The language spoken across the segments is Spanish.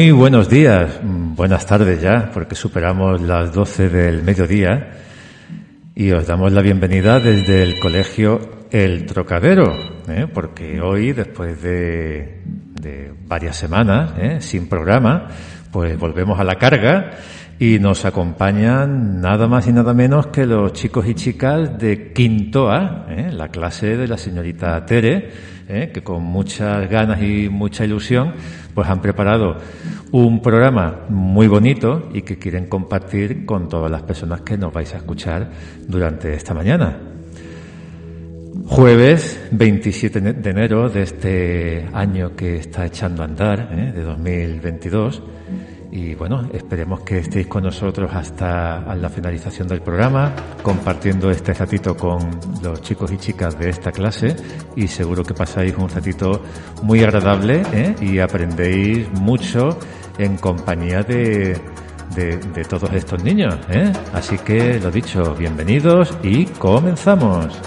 Muy buenos días, mm, buenas tardes ya, porque superamos las 12 del mediodía y os damos la bienvenida desde el colegio El Trocadero, ¿eh? porque hoy, después de, varias semanas ¿eh? sin programa, pues volvemos a la carga y nos acompañan nada más y nada menos que los chicos y chicas de Quinto A, ¿eh? la clase de la señorita Tere, ¿eh? que con muchas ganas y mucha ilusión, pues han preparado un programa muy bonito y que quieren compartir con todas las personas que nos vais a escuchar durante esta mañana. Jueves 27 de enero de este año que está echando a andar, ¿eh? de 2022. Y bueno, esperemos que estéis con nosotros hasta la finalización del programa, compartiendo este ratito con los chicos y chicas de esta clase y seguro que pasáis un ratito muy agradable ¿eh? y aprendéis mucho en compañía de, de, de todos estos niños. ¿eh? Así que lo dicho, bienvenidos y comenzamos.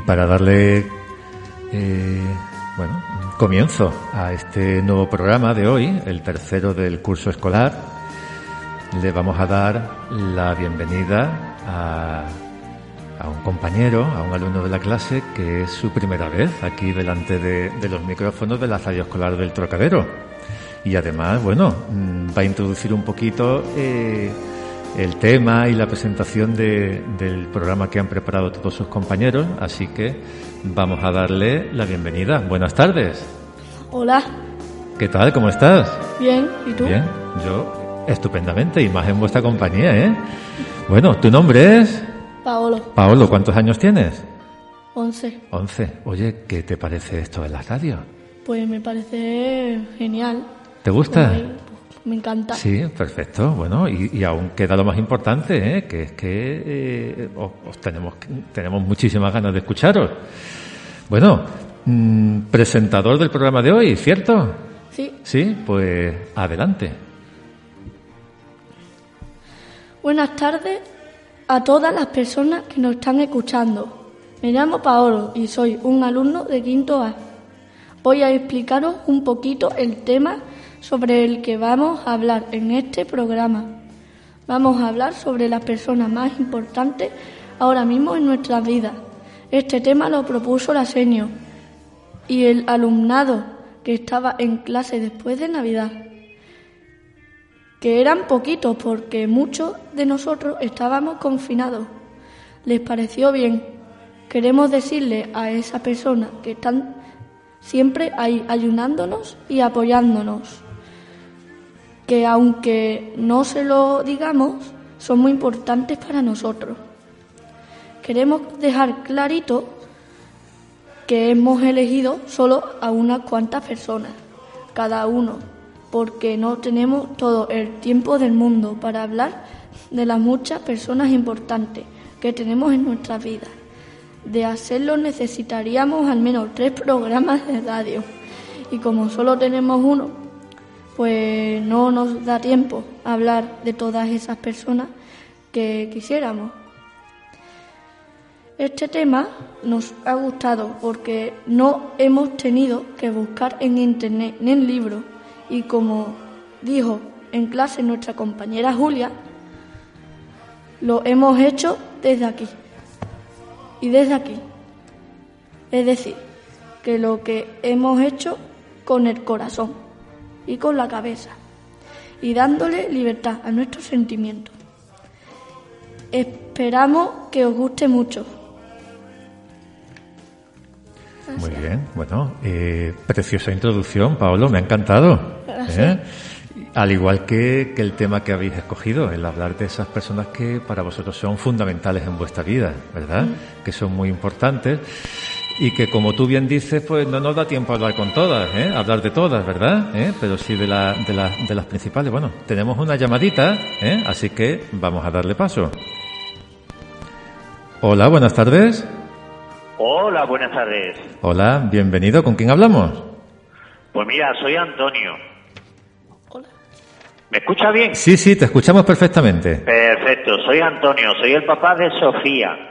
Y para darle eh, bueno, comienzo a este nuevo programa de hoy, el tercero del curso escolar, le vamos a dar la bienvenida a, un compañero, a un alumno de la clase que es su primera vez aquí delante de, de los micrófonos de la radio escolar del Trocadero. Y además, bueno, mm, va a introducir un poquito eh, el tema y la presentación de- del programa que han preparado todos sus compañeros, así que vamos a darle la bienvenida. Buenas tardes. Hola, ¿Qué tal? ¿Cómo estás? bien, ¿y tú? Bien, yo estupendamente y más en vuestra compañía, ¿eh? Bueno, tu nombre es Paolo, Paolo. ¿Cuántos años tienes? 11. Once. Oye, ¿qué te parece esto de la radio? Pues me parece genial. ¿Te gusta? Me encanta. Sí, perfecto. Bueno, y, y aún queda lo más importante, ¿eh? que es que eh, os, os tenemos, tenemos muchísimas ganas de escucharos. Bueno, mm, presentador del programa de hoy, ¿cierto? Sí. Sí, pues adelante. Buenas tardes a todas las personas que nos están escuchando. Me llamo Paolo y soy un alumno de quinto A. Voy a explicaros un poquito el tema sobre el que vamos a hablar en este programa. Vamos a hablar sobre las personas más importantes ahora mismo en nuestras vidas. Este tema lo propuso la Senio y el alumnado que estaba en clase después de Navidad que eran poquitos porque muchos de nosotros estábamos confinados. ¿Les pareció bien? Queremos decirle a esa persona que están siempre ahí ayunándonos y apoyándonos, que aunque no se lo digamos, son muy importantes para nosotros. Queremos dejar clarito que hemos elegido solo a unas cuantas personas, cada uno, porque no tenemos todo el tiempo del mundo para hablar de las muchas personas importantes que tenemos en nuestras vidas. De hacerlo necesitaríamos al menos tres programas de radio y como solo tenemos uno, pues no nos da tiempo a hablar de todas esas personas que quisiéramos. Este tema nos ha gustado porque no hemos tenido que buscar en internet ni en libros y como dijo en clase nuestra compañera Julia, lo hemos hecho desde aquí y desde aquí. Es decir, que lo que hemos hecho con el corazón y con la cabeza y dándole libertad a nuestros sentimientos. Esperamos que os guste mucho. Muy bien, bueno, eh, preciosa introducción, Paolo, me ha encantado. ¿eh? al igual que, que, el tema que habéis escogido, el hablar de esas personas que para vosotros son fundamentales en vuestra vida, ¿verdad? Mm. Que son muy importantes y que como tú bien dices, pues no nos da tiempo a hablar con todas, ¿eh? hablar de todas, ¿verdad? ¿Eh? Pero sí de, la, de, la, de las principales. Bueno, tenemos una llamadita, ¿eh? así que vamos a darle paso. Hola, buenas tardes. Hola, buenas tardes. Hola, bienvenido. ¿Con quién hablamos? Pues mira, soy Antonio. Hola. ¿Me escucha bien? Sí, sí, te escuchamos perfectamente. Perfecto, soy Antonio, soy el papá de Sofía.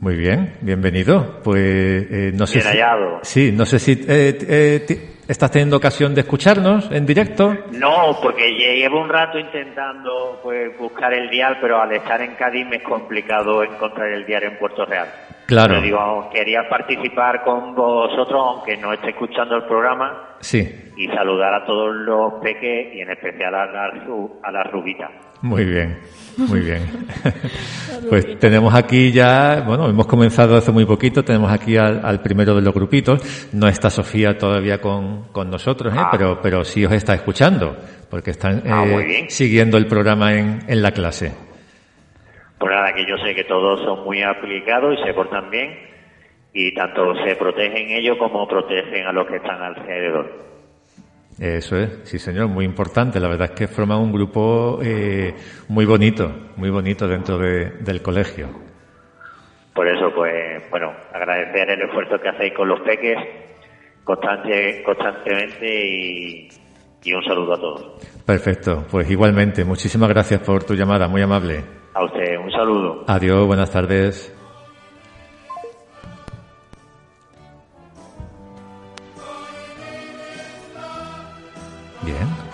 Muy bien, bienvenido. Pues eh, no sé bien hallado. sí, no sé si eh, eh, estás teniendo ocasión de escucharnos en directo. No, porque llevo un rato intentando pues buscar el dial, pero al estar en Cádiz me es complicado encontrar el dial en Puerto Real. Claro. Pero digo, quería participar con vosotros, aunque no esté escuchando el programa. Sí. Y saludar a todos los peques y en especial a la, a la rubita. Muy bien, muy bien. pues tenemos aquí ya, bueno, hemos comenzado hace muy poquito, tenemos aquí al, primero de los grupitos. No está Sofía todavía con, con nosotros, ¿eh? Ah. pero, pero sí os está escuchando, porque están ah, eh, siguiendo el programa en, en la clase. Pues nada, que yo sé que todos son muy aplicados y se portan bien, y tanto se protegen ellos como protegen a los que están alrededor. Eso es, sí señor, muy importante. La verdad es que forma un grupo eh, muy bonito, muy bonito dentro del colegio. Por eso, pues, bueno, agradecer el esfuerzo que hacéis con los peques constante, constantemente y, y un saludo a todos. Perfecto, pues igualmente, muchísimas gracias por tu llamada, muy amable. A usted, un saludo. Adiós, buenas tardes.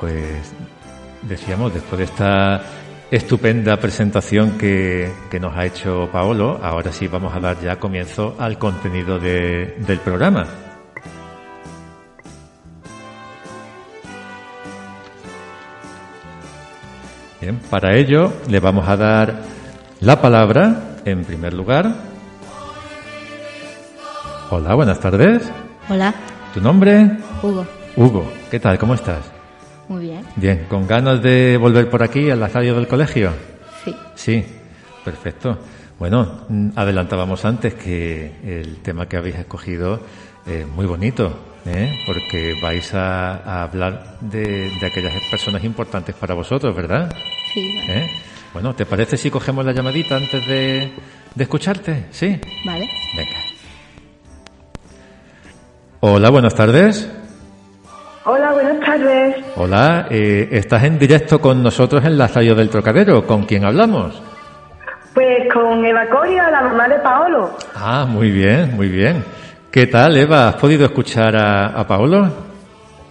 Pues decíamos, después de esta estupenda presentación que, nos ha hecho Paolo, ahora sí vamos a dar ya comienzo al contenido del programa. Bien, para ello le vamos a dar la palabra, en primer lugar. Hola, buenas tardes. Hola. ¿Tu nombre? Hugo. Hugo, ¿qué tal? ¿Cómo estás? Bien. ¿con ganas de volver por aquí al estadio del colegio? Sí. Sí, perfecto. Bueno, mm, adelantábamos antes que el tema que habéis escogido es muy bonito, ¿eh? porque vais a, hablar de, aquellas personas importantes para vosotros, ¿verdad? Sí. ¿Eh? Bueno, ¿te parece si cogemos la llamadita antes de, de escucharte? ¿Sí? Vale. Venga. Hola, buenas tardes. Hola, buenas tardes. Hola, eh, estás en directo con nosotros en la radio del Trocadero. ¿Con quién hablamos? Pues con Eva Coria, la mamá de Paolo. Ah, muy bien, muy bien. ¿Qué tal, Eva? ¿Has podido escuchar a, Paolo?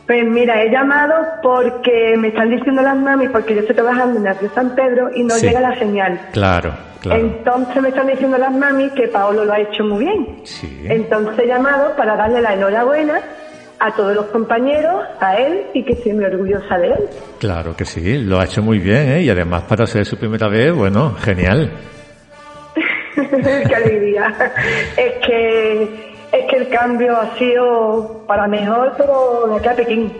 Pues mira, he llamado porque me están diciendo las mami, porque yo estoy trabajando en el río San Pedro y no llega la señal. Claro, claro. Entonces me están diciendo las mami que Paolo lo ha hecho muy bien. Sí. Entonces he llamado para darle la enhorabuena a todos los compañeros, a él y que estoy muy orgullosa de él. Claro que sí, lo ha hecho muy bien ¿eh? y además para ser su primera vez, bueno, genial. Qué alegría. Es que es que el cambio ha sido para mejor, pero de acá a Pekín.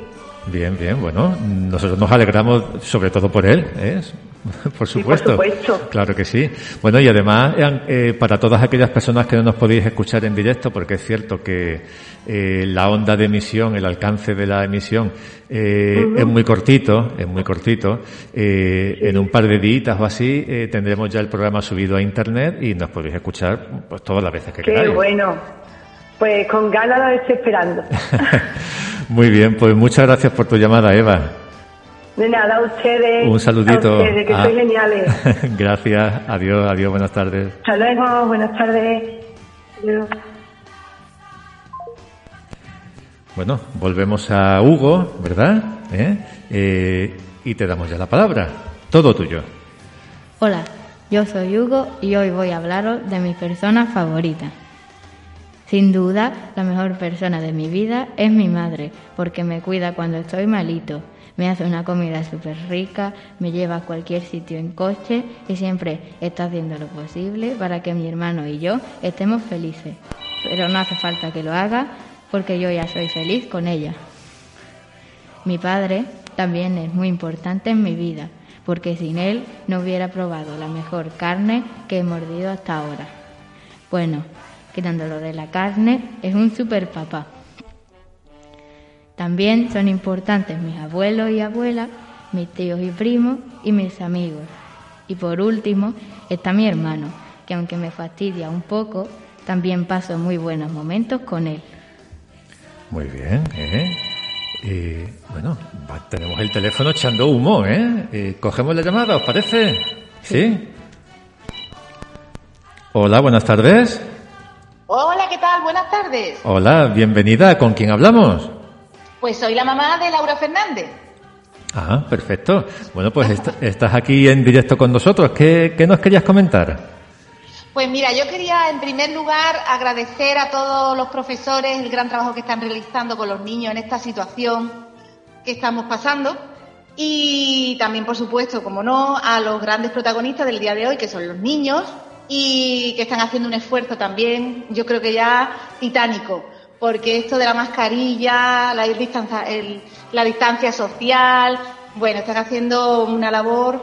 Bien, bien, bueno, nosotros nos alegramos sobre todo por él, ¿eh? por, supuesto. por supuesto. Claro que sí. Bueno, y además, eh, para todas aquellas personas que no nos podéis escuchar en directo, porque es cierto que eh, la onda de emisión, el alcance de la emisión eh, es muy cortito, es muy cortito. En un par de días o así tendremos ya el programa subido a internet y nos podéis escuchar pues todas las veces que queráis. Qué bueno. Pues con ganas lo estoy esperando. Muy bien, pues muchas gracias por tu llamada, Eva. De nada, a ustedes. Un saludito. A ustedes, que ah. geniales. gracias, adiós, adiós, buenas tardes. Hasta luego, buenas tardes. Bueno, volvemos a Hugo, ¿verdad? ¿Eh? ¿Eh? y te damos ya la palabra. Todo tuyo. Hola, yo soy Hugo y hoy voy a hablaros de mi persona favorita. Sin duda, la mejor persona de mi vida es mi madre, porque me cuida cuando estoy malito, me hace una comida súper rica, me lleva a cualquier sitio en coche y siempre está haciendo lo posible para que mi hermano y yo estemos felices. Pero no hace falta que lo haga porque yo ya soy feliz con ella. Mi padre también es muy importante en mi vida, porque sin él no hubiera probado la mejor carne que he mordido hasta ahora. Bueno, quitándolo de la carne, es un super papá. También son importantes mis abuelos y abuelas, mis tíos y primos y mis amigos. Y por último está mi hermano, que aunque me fastidia un poco, también paso muy buenos momentos con él. Muy bien, ¿eh? Y bueno, tenemos el teléfono echando humo, ¿eh? ¿eh? ¿Cogemos la llamada, os parece? ¿Sí? Hola, buenas tardes. Hola, ¿qué tal? Buenas tardes. Hola, bienvenida. ¿Con quién hablamos? Pues soy la mamá de Laura Fernández. Ah, perfecto. Bueno, pues estás aquí en directo con nosotros. ¿Qué, nos querías comentar? Pues mira, yo quería en primer lugar agradecer a todos los profesores el gran trabajo que están realizando con los niños en esta situación que estamos pasando y también, por supuesto, como no, a los grandes protagonistas del día de hoy, que son los niños y que están haciendo un esfuerzo también, yo creo que ya titánico, porque esto de la mascarilla, la distancia, la distancia social, bueno, están haciendo una labor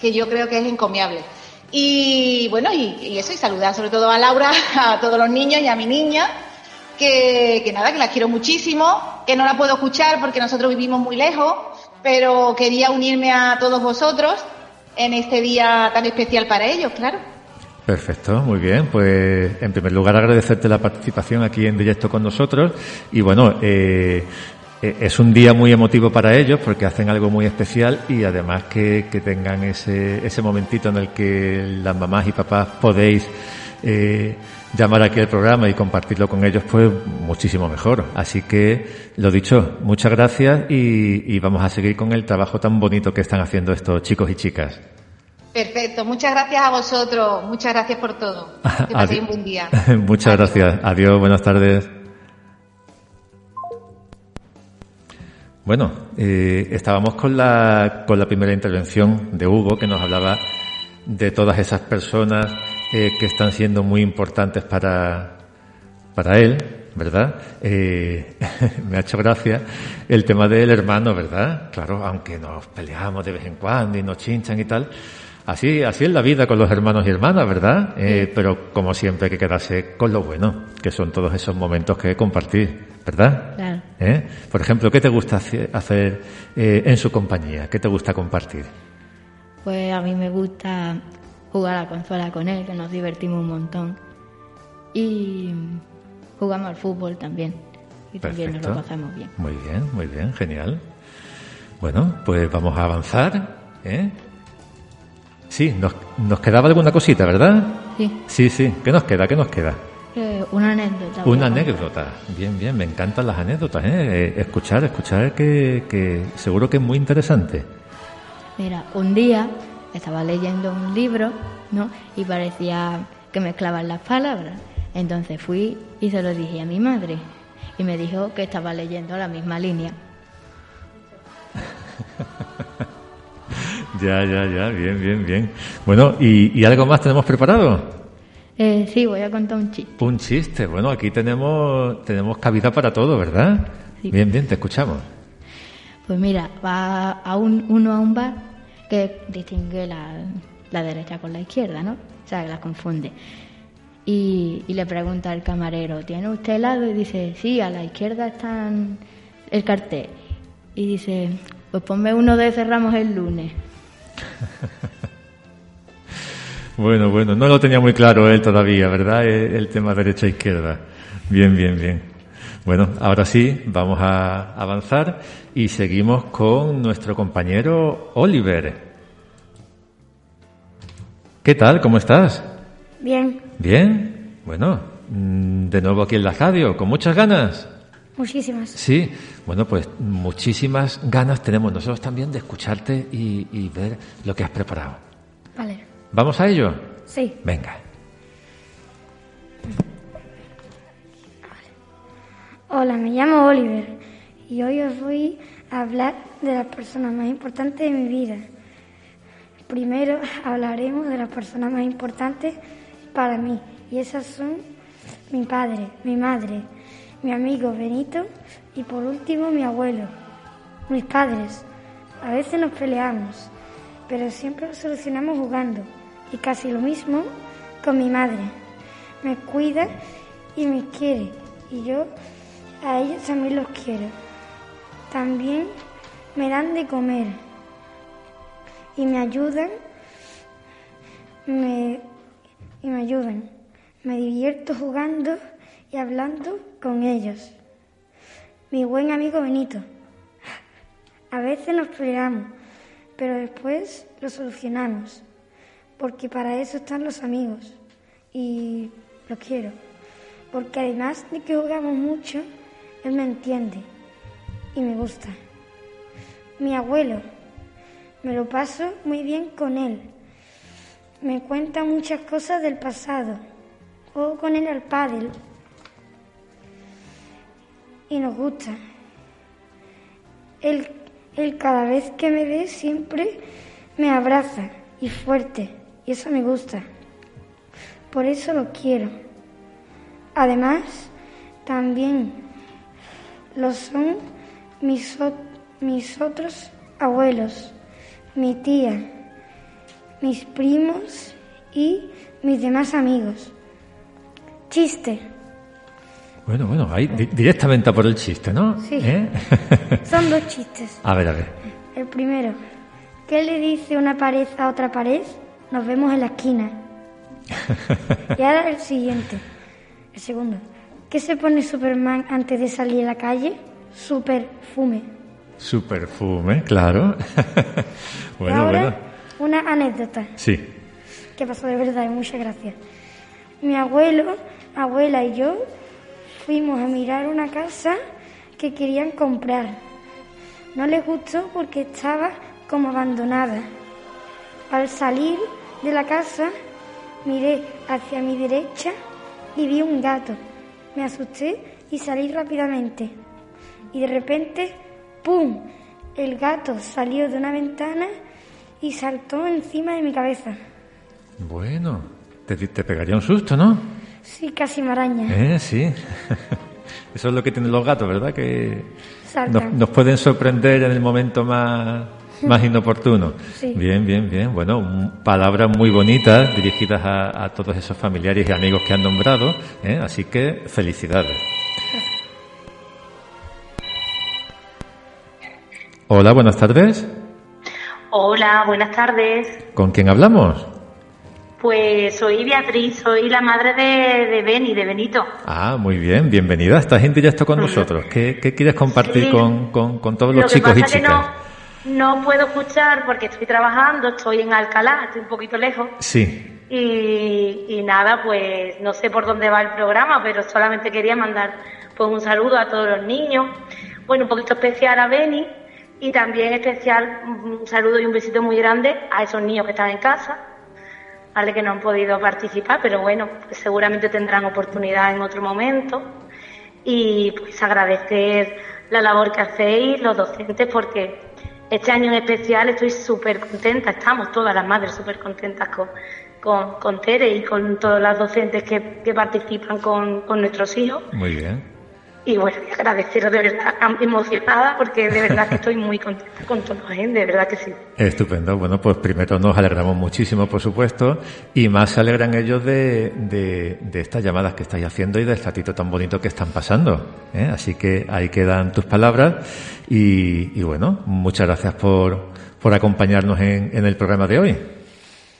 que yo creo que es encomiable. Y bueno, y, eso, y saludar sobre todo a Laura, a todos los niños y a mi niña, que, nada, que la quiero muchísimo, que no la puedo escuchar porque nosotros vivimos muy lejos, pero quería unirme a todos vosotros en este día tan especial para ellos, claro. Perfecto, muy bien. Pues en primer lugar agradecerte la participación aquí en directo con nosotros y bueno, eh, eh, es un día muy emotivo para ellos porque hacen algo muy especial y además que, tengan ese, ese momentito en el que las mamás y papás podéis eh, llamar aquí al programa y compartirlo con ellos, pues muchísimo mejor. Así que, lo dicho, muchas gracias y, vamos a seguir con el trabajo tan bonito que están haciendo estos chicos y chicas. Perfecto, muchas gracias a vosotros, muchas gracias por todo. Que paséis un buen día. muchas gracias. Adiós, buenas tardes. Bueno, eh, estábamos con la, con la primera intervención de Hugo que nos hablaba de todas esas personas eh, que están siendo muy importantes para, para él, ¿verdad? Eh, me ha hecho gracia el tema del hermano, ¿verdad? Claro, aunque nos peleamos de vez en cuando y nos chinchan y tal, Así, así es la vida con los hermanos y hermanas, ¿verdad? Eh, pero como siempre hay que quedarse con lo bueno, que son todos esos momentos que compartir, ¿verdad? Claro. ¿Eh? Por ejemplo, ¿qué te gusta hacer eh, en su compañía? ¿Qué te gusta compartir? Pues a mí me gusta jugar a la consola con él, que nos divertimos un montón. Y jugamos al fútbol también. Y también nos lo pasamos bien. Muy bien, muy bien, genial. Bueno, pues vamos a avanzar. ¿eh? Sí, nos, nos quedaba alguna cosita, ¿verdad? Sí. Sí, sí. ¿Qué nos queda? ¿Qué nos queda? Eh, una anécdota. Una anécdota. Bien, bien. Me encantan las anécdotas. ¿eh? eh escuchar, escuchar que, que seguro que es muy interesante. Mira, un día estaba leyendo un libro, ¿no? Y parecía que mezclaban las palabras. Entonces fui y se lo dije a mi madre. Y me dijo que estaba leyendo la misma línea. Ya, ya, ya, bien, bien, bien. Bueno, ¿y, algo más tenemos preparado? Eh, sí, voy a contar un chiste. Un chiste, bueno, aquí tenemos, tenemos cabida para todo, ¿verdad? Bien, bien, te escuchamos. Pues mira, va a un, uno a un bar que distingue la, la derecha con la izquierda, ¿no? O sea, que la confunde. Y, y, le pregunta al camarero, ¿tiene usted helado? Y dice, sí, a la izquierda está el cartel. Y dice, pues ponme uno de cerramos el lunes. bueno, bueno, no lo tenía muy claro él todavía, ¿verdad? El, tema derecha-izquierda. Bien, bien, bien. Bueno, ahora sí, vamos a avanzar y seguimos con nuestro compañero Oliver. ¿Qué tal? ¿Cómo estás? Bien. Bien. Bueno, mm, de nuevo aquí en la radio, con muchas ganas. Muchísimas. Sí, bueno, pues muchísimas ganas tenemos nosotros también de escucharte y, ver lo que has preparado. Vale. ¿Vamos a ello? Sí. Venga. Hola, me llamo Oliver y hoy os voy a hablar de las personas más importantes de mi vida. Primero hablaremos de las personas más importantes para mí y esas son mi padre, mi madre, mi amigo Benito y por último mi abuelo, mis padres. A veces nos peleamos, pero siempre lo solucionamos jugando. Y casi lo mismo con mi madre. Me cuida y me quiere. Y yo a ellos también los quiero. También me dan de comer y me ayudan me, y me ayudan. Me divierto jugando y hablando con ellos. Mi buen amigo Benito. A veces nos peleamos, pero después lo solucionamos, porque para eso están los amigos y los quiero. Porque además de que jugamos mucho, él me entiende y me gusta. Mi abuelo, me lo paso muy bien con él. Me cuenta muchas cosas del pasado. Juego con él al pádel y nos gusta. Él, cada vez que me ve siempre me abraza y fuerte y eso me gusta. Por eso lo quiero. Además, también lo son mis, mis otros abuelos, mi tía, mis primos y mis demás amigos. Chiste. Bueno, bueno, ahí directamente a por el chiste, ¿no? Sí. ¿Eh? Son dos chistes. a ver, a ver. El primero, ¿qué le dice una pared a otra pared? Nos vemos en la esquina. Y ahora el siguiente, el segundo. ¿Qué se pone Superman antes de salir a la calle? Su perfume. Su perfume, claro. bueno, ahora, bueno. una anécdota Sí. que pasó de verdad y muchas gracias. Mi abuelo, abuela y yo fuimos a mirar una casa que querían comprar. No les gustó porque estaba como abandonada. Al salir de la casa, miré hacia mi derecha y vi un gato. Me asusté y salí rápidamente. Y de repente, ¡pum! El gato salió de una ventana y saltó encima de mi cabeza. Bueno, te, te pegaría un susto, ¿no? Sí, casi maraña. Eh, sí. Eso es lo que tienen los gatos, ¿verdad? Que nos, pueden sorprender en el momento más, más inoportuno. Sí. Bien, bien, bien. Bueno, palabras muy bonitas dirigidas a, a todos esos familiares y amigos que han nombrado. ¿eh? Así que felicidades. Hola, buenas tardes. Hola, buenas tardes. ¿Con quién hablamos? Pues soy Beatriz, soy la madre de, de Beni, de Benito. Ah, muy bien, bienvenida. Estás en directo con nosotros. ¿Qué, qué quieres compartir Sí. con, con- con todos Lo los que chicos y pasa que chicas? no, no puedo escuchar porque estoy trabajando, estoy en Alcalá, estoy un poquito lejos. Sí, Y, y nada, pues no sé por dónde va el programa, pero solamente quería mandar pues un saludo a todos los niños. Bueno, un poquito especial a Beni y también especial un saludo y un besito muy grande a esos niños que están en casa, ¿vale? Que no han podido participar, pero bueno, seguramente tendrán oportunidad en otro momento. Y pues agradecer la labor que hacéis los docentes porque este año en especial estoy súper contenta, estamos todas las madres súper contentas con, con, con Tere y con todas las docentes que, que participan con, con nuestros hijos. muy bien. Y bueno, agradeceros de verdad, emocionada porque de verdad que estoy muy contenta con toda la gente, de verdad que sí. Estupendo. Bueno, pues primero nos alegramos muchísimo, por supuesto, y más se alegran ellos de, de, de estas llamadas que estáis haciendo y del ratito tan bonito que están pasando. ¿eh? Así que ahí quedan tus palabras y, y bueno, muchas gracias por, por acompañarnos en, en el programa de hoy.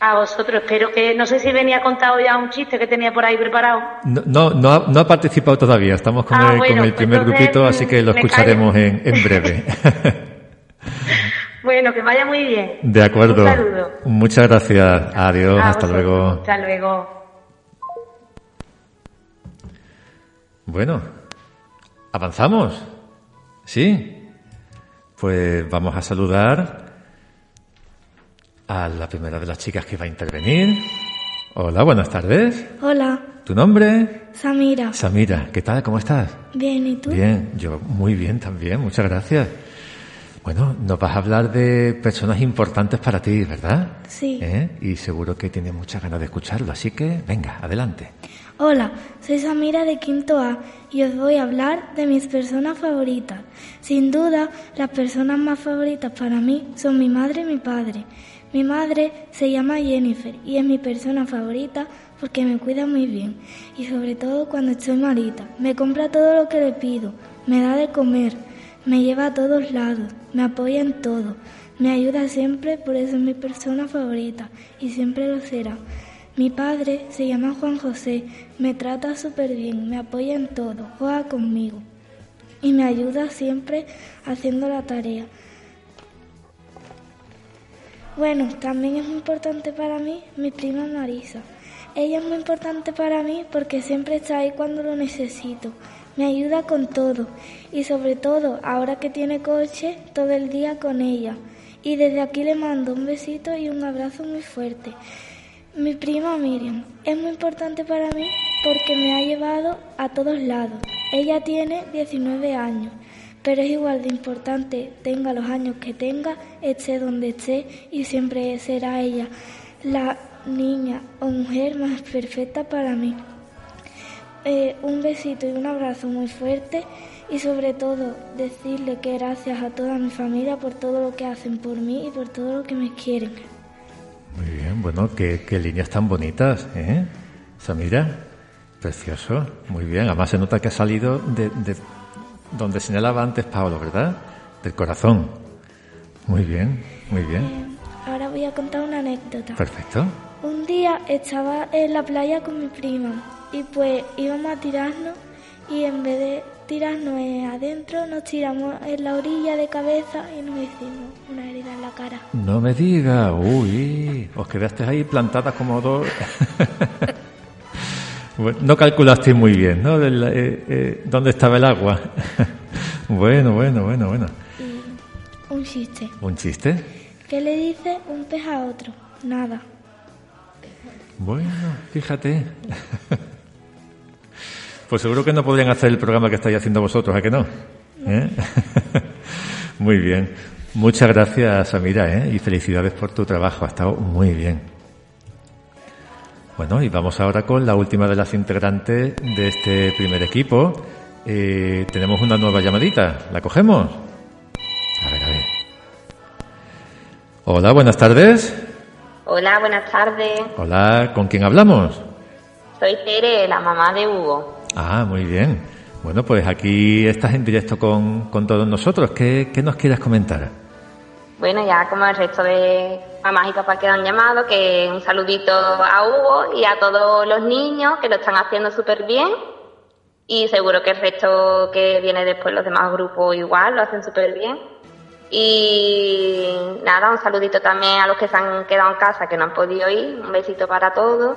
A vosotros, espero que, no sé si venía contado ya un chiste que tenía por ahí preparado. No, no, no, ha, no ha participado todavía, estamos con, Ah, el, bueno, con el pues primer entonces, grupito, así que lo escucharemos en, en breve. Bueno, que vaya muy bien. De acuerdo. Un saludo. Muchas gracias. Adiós, A hasta vosotros. luego. Hasta luego. Bueno, avanzamos. ¿Sí? Pues vamos a saludar a la primera de las chicas que va a intervenir. Hola, buenas tardes. Hola, ¿Tu nombre? Samira. Samira, ¿qué tal? ¿Cómo estás? Bien, ¿y tú? Bien, yo muy bien también, muchas gracias. Bueno, nos vas a hablar de personas importantes para ti, ¿verdad? Sí. ¿Eh? Y seguro que tienes muchas ganas de escucharlo, así que venga, adelante. Hola, soy Samira de Quinto A y os voy a hablar de mis personas favoritas. Sin duda, las personas más favoritas para mí son mi madre y mi padre. Mi madre se llama Jennifer y es mi persona favorita porque me cuida muy bien y sobre todo cuando estoy malita. Me compra todo lo que le pido, me da de comer, me lleva a todos lados, me apoya en todo, me ayuda siempre, por eso es mi persona favorita y siempre lo será. Mi padre se llama Juan José, me trata súper bien, me apoya en todo, juega conmigo y me ayuda siempre haciendo la tarea. Bueno, también es muy importante para mí mi prima Marisa. Ella es muy importante para mí porque siempre está ahí cuando lo necesito. Me ayuda con todo y sobre todo ahora que tiene coche todo el día con ella. Y desde aquí le mando un besito y un abrazo muy fuerte. Mi prima Miriam es muy importante para mí porque me ha llevado a todos lados. Ella tiene 19 años, pero es igual de importante, tenga los años que tenga, esté donde esté y siempre será ella la niña o mujer más perfecta para mí. Eh, un besito y un abrazo muy fuerte y sobre todo decirle que gracias a toda mi familia por todo lo que hacen por mí y por todo lo que me quieren. Muy bien, bueno, qué, qué líneas tan bonitas, ¿eh? Samira, precioso, muy bien. Además se nota que ha salido de, de donde señalaba antes Pablo, ¿verdad? Del corazón. Muy bien, muy bien. Eh, ahora voy a contar una anécdota. Perfecto. Un día estaba en la playa con mi prima y pues íbamos a tirarnos y en vez de tirarnos adentro nos tiramos en la orilla de cabeza y nos hicimos una herida en la cara. No me diga, uy, os quedaste ahí plantadas como dos. Bueno, no calculasteis muy bien, ¿no? Eh, eh, ¿Dónde estaba el agua? bueno, bueno, bueno, bueno. Y un chiste. ¿Un chiste? ¿Qué le dice un pez a otro? Nada. Bueno, fíjate. Pues seguro que no podrían hacer el programa que estáis haciendo vosotros, ¿a que no? ¿Eh? Muy bien. Muchas gracias, Samira, ¿eh? y felicidades por tu trabajo. Ha estado muy bien. Bueno, y vamos ahora con la última de las integrantes de este primer equipo. Eh, tenemos una nueva llamadita. ¿La cogemos? A ver, a ver. Hola, buenas tardes. Hola, buenas tardes. Hola, ¿con quién hablamos? Soy Tere, la mamá de Hugo. Ah, muy bien. Bueno, pues aquí estás en directo con, con todos nosotros. ¿Qué, ¿Qué nos quieres comentar? Bueno, ya como el resto de mamás y papás que han llamado, que un saludito a Hugo y a todos los niños que lo están haciendo súper bien. Y seguro que el resto que viene después, los demás grupos igual, lo hacen súper bien. Y nada, un saludito también a los que se han quedado en casa, que no han podido ir. Un besito para todos.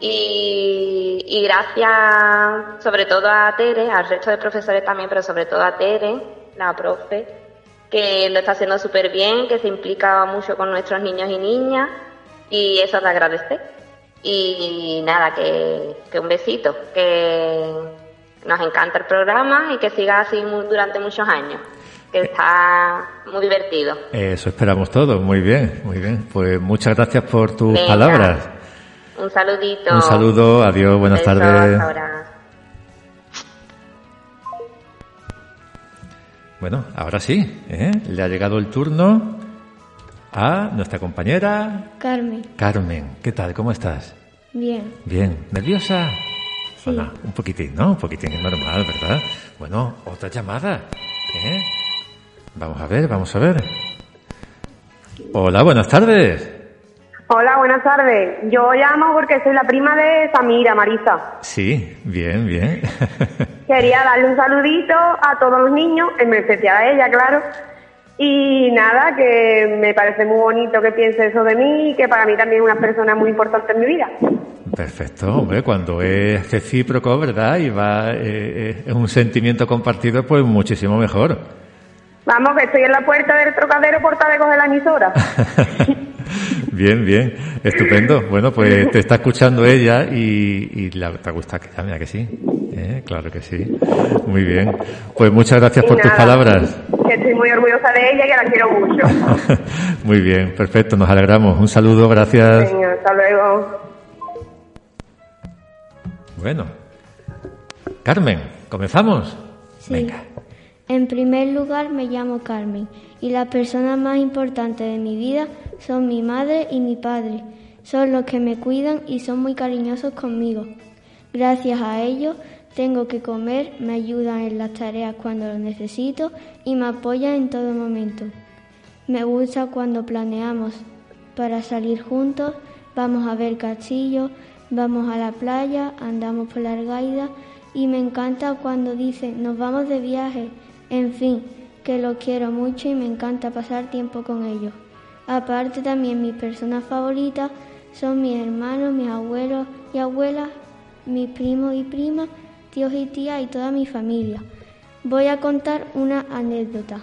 Y, y gracias sobre todo a Tere, al resto de profesores también, pero sobre todo a Tere, la profe, que lo está haciendo súper bien, que se implica mucho con nuestros niños y niñas y eso te agradece. Y nada, que, que un besito, que nos encanta el programa y que siga así durante muchos años, que está muy divertido. Eso esperamos todos. Muy bien, muy bien. Pues muchas gracias por tus Venga. palabras. Un saludito. Un saludo, adiós, buenas Besos, tardes. ahora. Bueno, ahora sí, ¿eh? le ha llegado el turno a nuestra compañera Carmen. Carmen. ¿Qué tal? ¿Cómo estás? Bien. Bien. ¿Nerviosa? Hola, un poquitín, ¿no? Un poquitín, es normal, ¿verdad? Bueno, otra llamada. ¿eh? Vamos a ver, vamos a ver. Hola, buenas tardes. Hola, buenas tardes. Yo llamo porque soy la prima de Samira, Marisa. Sí, bien, bien. Quería darle un saludito a todos los niños, en especial a ella, claro. Y nada, que me parece muy bonito que piense eso de mí y que para mí también es una persona muy importante en mi vida. Perfecto, hombre, cuando es recíproco, ¿verdad? Y va, eh, eh, es un sentimiento compartido, pues muchísimo mejor. Vamos, que estoy en la puerta del trocadero por de coger la emisora. Bien, bien, estupendo. Bueno, pues te está escuchando ella y, y la, te gusta que llame, ¿a que sí? ¿Eh? Claro que sí. Muy bien. Pues muchas gracias Y por tus palabras. que estoy muy orgullosa de ella y que la quiero mucho. muy bien, perfecto, nos alegramos. Un saludo, gracias. Venga, hasta luego. Bueno, Carmen, ¿comenzamos? Sí. Venga. En primer lugar, me llamo Carmen y las personas más importantes de mi vida son mi madre y mi padre. Son los que me cuidan y son muy cariñosos conmigo. Gracias a ellos tengo que comer, me ayudan en las tareas cuando lo necesito y me apoyan en todo momento. Me gusta cuando planeamos para salir juntos, vamos a ver castillos, vamos a la playa, andamos por la argaida y me encanta cuando dicen nos vamos de viaje en fin, que lo quiero mucho y me encanta pasar tiempo con ellos. Aparte también mis personas favoritas son mis hermanos, mis abuelos y abuelas, mis primos y primas, tíos y tías y toda mi familia. Voy a contar una anécdota.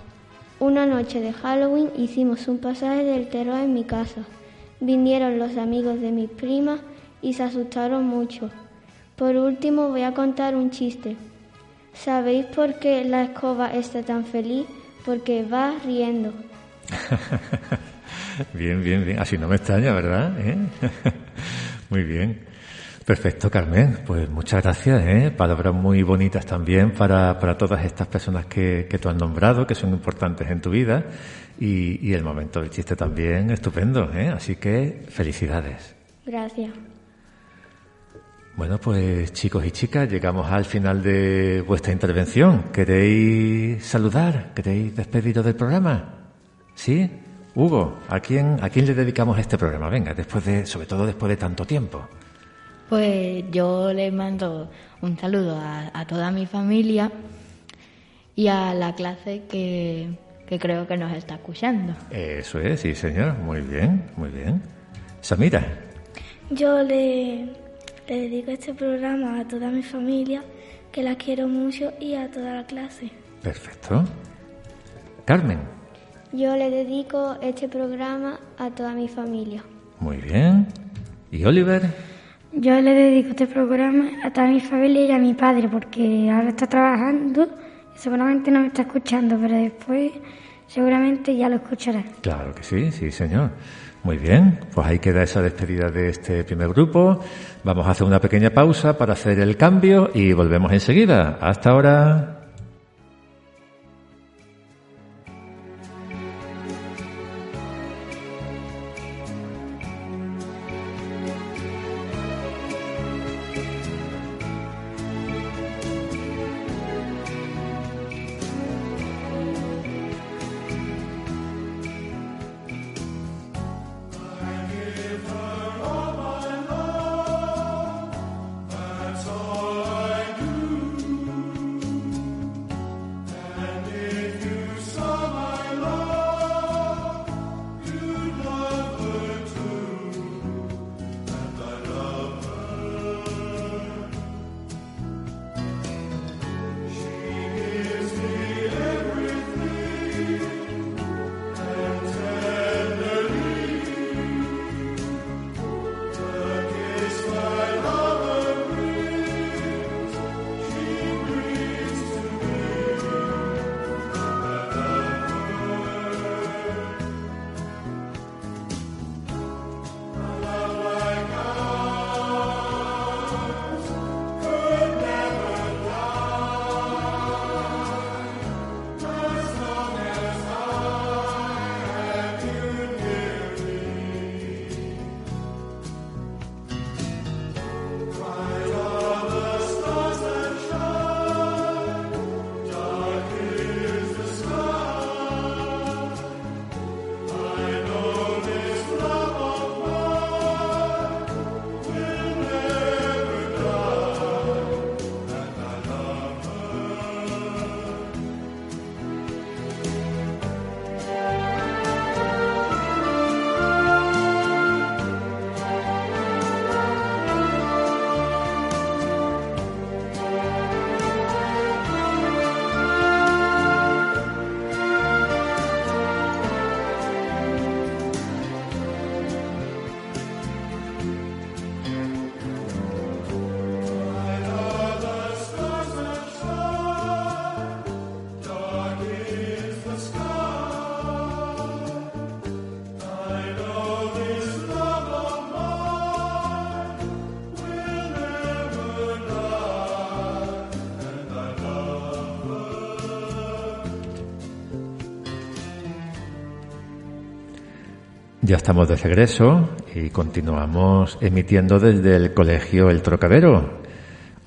Una noche de Halloween hicimos un pasaje del terror en mi casa. Vinieron los amigos de mis primas y se asustaron mucho. Por último voy a contar un chiste. ¿Sabéis por qué la escoba está tan feliz? Porque va riendo. bien, bien, bien. Así no me extraña, ¿verdad? ¿Eh? muy bien. Perfecto, Carmen. Pues muchas gracias. ¿eh? Palabras muy bonitas también para, para todas estas personas que, que, tú has nombrado, que son importantes en tu vida. Y, y el momento del chiste también estupendo. ¿eh? Así que felicidades. Gracias. Bueno, pues chicos y chicas, llegamos al final de vuestra intervención. ¿Queréis saludar? ¿Queréis despediros del programa? ¿Sí? Hugo, ¿a quién, ¿a quién le dedicamos este programa? Venga, después de, sobre todo después de tanto tiempo. Pues yo le mando un saludo a, toda mi familia y a la clase que, que creo que nos está escuchando. Eso es, sí, señor. Muy bien, muy bien. Samira. Yo le le dedico este programa a toda mi familia, que la quiero mucho, y a toda la clase. Perfecto. Carmen. Yo le dedico este programa a toda mi familia. Muy bien. ¿Y Oliver? Yo le dedico este programa a toda mi familia y a mi padre, porque ahora está trabajando y seguramente no me está escuchando, pero después seguramente ya lo escuchará. Claro que sí, sí, señor. Muy bien, pues ahí queda esa despedida de este primer grupo. Vamos a hacer una pequeña pausa para hacer el cambio y volvemos enseguida. Hasta ahora. Ya estamos de regreso y continuamos emitiendo desde el Colegio El Trocadero.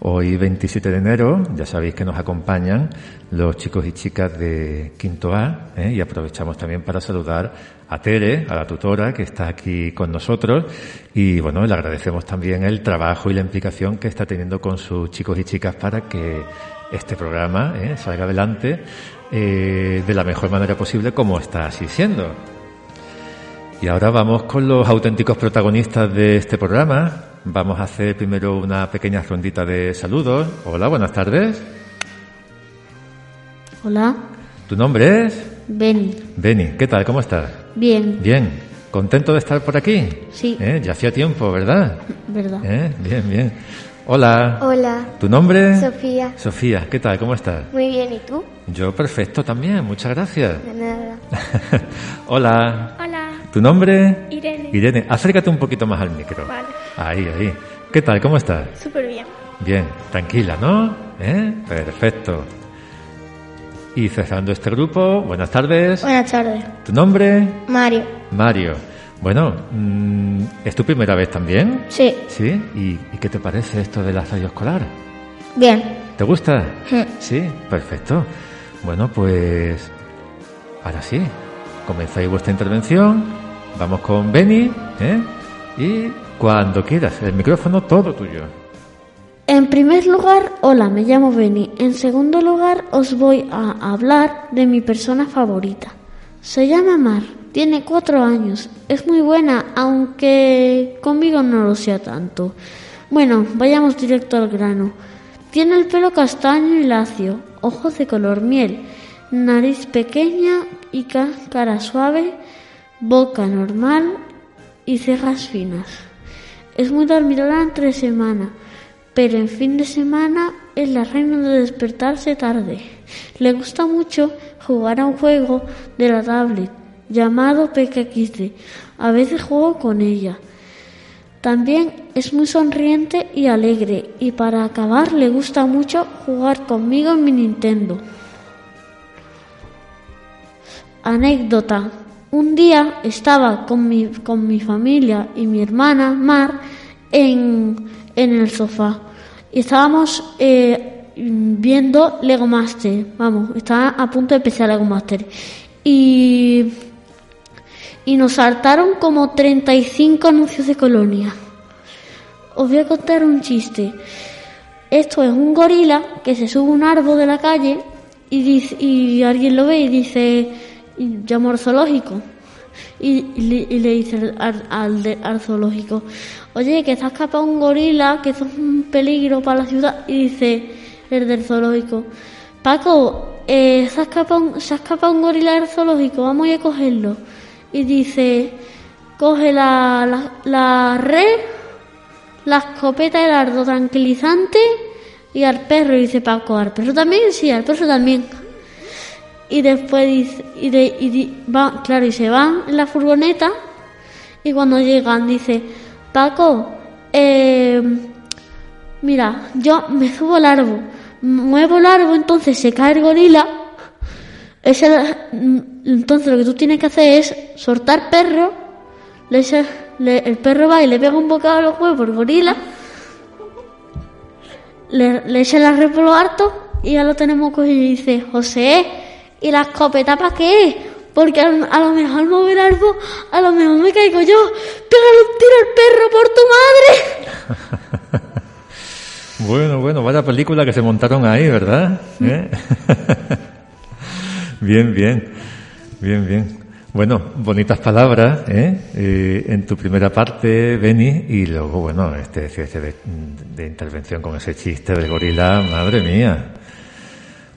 Hoy, 27 de enero, ya sabéis que nos acompañan los chicos y chicas de Quinto A ¿eh? y aprovechamos también para saludar a Tere, a la tutora que está aquí con nosotros y bueno, le agradecemos también el trabajo y la implicación que está teniendo con sus chicos y chicas para que este programa ¿eh? salga adelante eh, de la mejor manera posible como está así siendo. Y ahora vamos con los auténticos protagonistas de este programa. Vamos a hacer primero una pequeña rondita de saludos. Hola, buenas tardes. Hola. ¿Tu nombre es? Beni. Beni, ¿qué tal? ¿Cómo estás? Bien. Bien. ¿Contento de estar por aquí? Sí. ¿Eh? Ya hacía tiempo, ¿verdad? ¿Verdad? ¿Eh? Bien, bien. Hola. Hola. ¿Tu nombre? Sofía. Sofía, ¿qué tal? ¿Cómo estás? Muy bien, ¿y tú? Yo perfecto también, muchas gracias. De nada. Hola. Hola. ¿Tu nombre? Irene. Irene, acércate un poquito más al micro. Vale. Ahí, ahí. ¿Qué tal? ¿Cómo estás? Súper bien. Bien, tranquila, ¿no? ¿Eh? Perfecto. Y cerrando este grupo, buenas tardes. Buenas tardes. ¿Tu nombre? Mario. Mario. Bueno, mm, ¿es tu primera vez también? Sí. ¿Sí? ¿Y, y qué te parece esto de la radio escolar? Bien. ¿Te gusta? Mm. Sí, perfecto. Bueno, pues ahora sí, comenzáis vuestra intervención. Vamos con Beni, ¿eh? Y cuando quieras, el micrófono todo tuyo. En primer lugar, hola, me llamo Beni. En segundo lugar, os voy a hablar de mi persona favorita. Se llama Mar, tiene cuatro años, es muy buena, aunque conmigo no lo sea tanto. Bueno, vayamos directo al grano. Tiene el pelo castaño y lacio, ojos de color miel, nariz pequeña y ca- cara suave, boca normal y cejas finas. Es muy dormilona entre semana, pero en fin de semana es la reina de despertarse tarde. Le gusta mucho jugar a un juego de la tablet llamado PKXD. A veces juego con ella. También es muy sonriente y alegre y para acabar le gusta mucho jugar conmigo en mi Nintendo. Anécdota. Un día estaba con mi, con mi familia y mi hermana Mar en, en el sofá y estábamos eh, viendo Lego Master. Vamos, estaba a punto de empezar Lego Master. Y, y nos saltaron como 35 anuncios de colonia. Os voy a contar un chiste. Esto es un gorila que se sube a un árbol de la calle y, dice, y alguien lo ve y dice, y llama al zoológico. Y, le, dice al, zoológico, oye, que ha escapado un gorila, que eso es un peligro para la ciudad. Y dice el del zoológico, Paco, eh, se, ha escapado, un- se gorila del zoológico, vamos a cogerlo. Y dice, coge la, la, la red, la escopeta del ardo tranquilizante y al perro. Y dice Paco, ¿al perro también? Sí, al perro también. Y después dice, y, de, y va, claro, y se van en la furgoneta y cuando llegan dice, Paco, eh, mira, yo me subo al árbol, muevo el árbol, entonces se cae el gorila. Ese- entonces lo que tú tienes que hacer es soltar perro, le le- el perro va y le pega un bocado a los huevos al gorila, le, le echa la red por lo alto y ya lo tenemos cogido y dice, José, ¿y la escopeta para qué? Porque a, lo mejor mover árbol, a lo mejor me caigo yo. Pégale un tiro al perro por tu madre. Bueno, bueno, vaya película que se montaron ahí, ¿verdad? ¿Eh? bien, bien, bien, bien. Bueno, bonitas palabras ¿eh? Eh, en tu primera parte, Beni, y luego, bueno, este cierre de, de intervención con ese chiste del gorila, madre mía.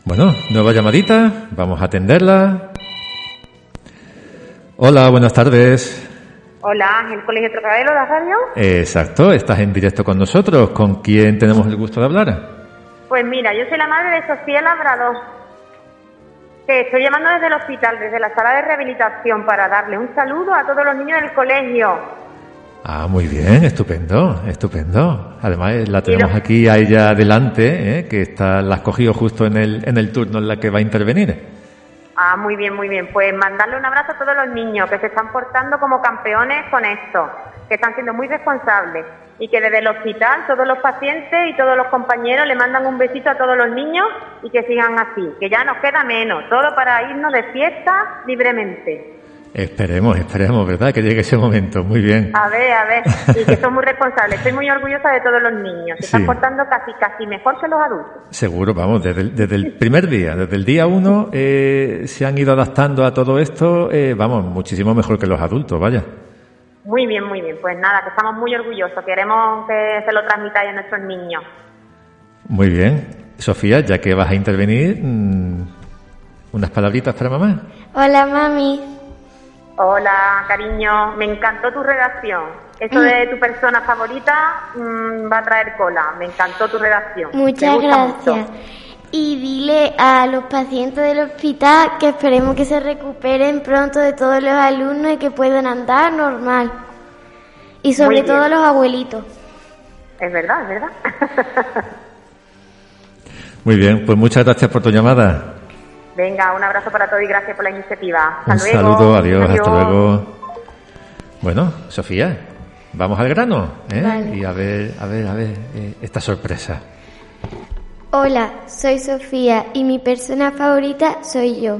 Bueno, nueva llamadita, vamos a atenderla. Hola, buenas tardes. Hola, ¿el Colegio Trocadero, la radio? Exacto, estás en directo con nosotros. ¿Con quién tenemos el gusto de hablar? Pues mira, yo soy la madre de Sofía Labrador. Que estoy llamando desde el hospital, desde la sala de rehabilitación, para darle un saludo a todos los niños del colegio. Ah, muy bien, estupendo, estupendo. Además, eh, la tenemos aquí a ella delante, ¿eh? que está, la has cogido justo en el, en el turno en la que va a intervenir. Ah, muy bien, muy bien. Pues mandarle un abrazo a todos los niños que se están portando como campeones con esto, que están siendo muy responsables y que desde el hospital todos los pacientes y todos los compañeros le mandan un besito a todos los niños y que sigan así, que ya nos queda menos, todo para irnos de fiesta libremente. Esperemos, esperemos, ¿verdad? Que llegue ese momento. Muy bien. A ver, a ver, y que son muy responsables. Estoy muy orgullosa de todos los niños. Se están portando casi, casi mejor que los adultos. Seguro, vamos, desde el, desde el primer día, desde el día uno, eh, se han ido adaptando a todo esto, eh, vamos, muchísimo mejor que los adultos, vaya. Muy bien, muy bien. Pues nada, que estamos muy orgullosos. Queremos que se lo transmitáis a nuestros niños. Muy bien. Sofía, ya que vas a intervenir, mm, unas palabritas para mamá. Hola, mami. Hola, cariño. Me encantó tu redacción. Eso de tu persona favorita mm, va a traer cola. Me encantó tu redacción. Muchas gracias. Y dile a los pacientes del hospital que esperemos que se recuperen pronto de todos los alumnos y que puedan andar normal. Y sobre todo los abuelitos. Es verdad, es verdad. Muy bien, pues muchas gracias por tu llamada. Venga, un abrazo para todos y gracias por la iniciativa. Hasta Un luego. saludo, adiós, hasta luego. Bueno, Sofía, vamos al grano, ¿eh? Vale. Y a ver, a ver, a ver, eh, esta sorpresa. Hola, soy Sofía y mi persona favorita soy yo.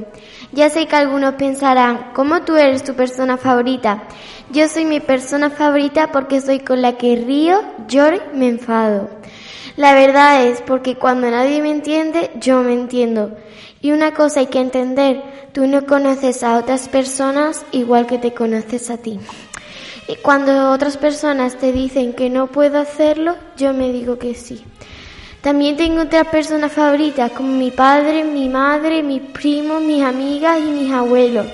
Ya sé que algunos pensarán, ¿cómo tú eres tu persona favorita? Yo soy mi persona favorita porque soy con la que río, lloro y me enfado. La verdad es porque cuando nadie me entiende, yo me entiendo. Y una cosa hay que entender, tú no conoces a otras personas igual que te conoces a ti. Y cuando otras personas te dicen que no puedo hacerlo, yo me digo que sí. También tengo otras personas favoritas como mi padre, mi madre, mis primos, mis amigas y mis abuelos.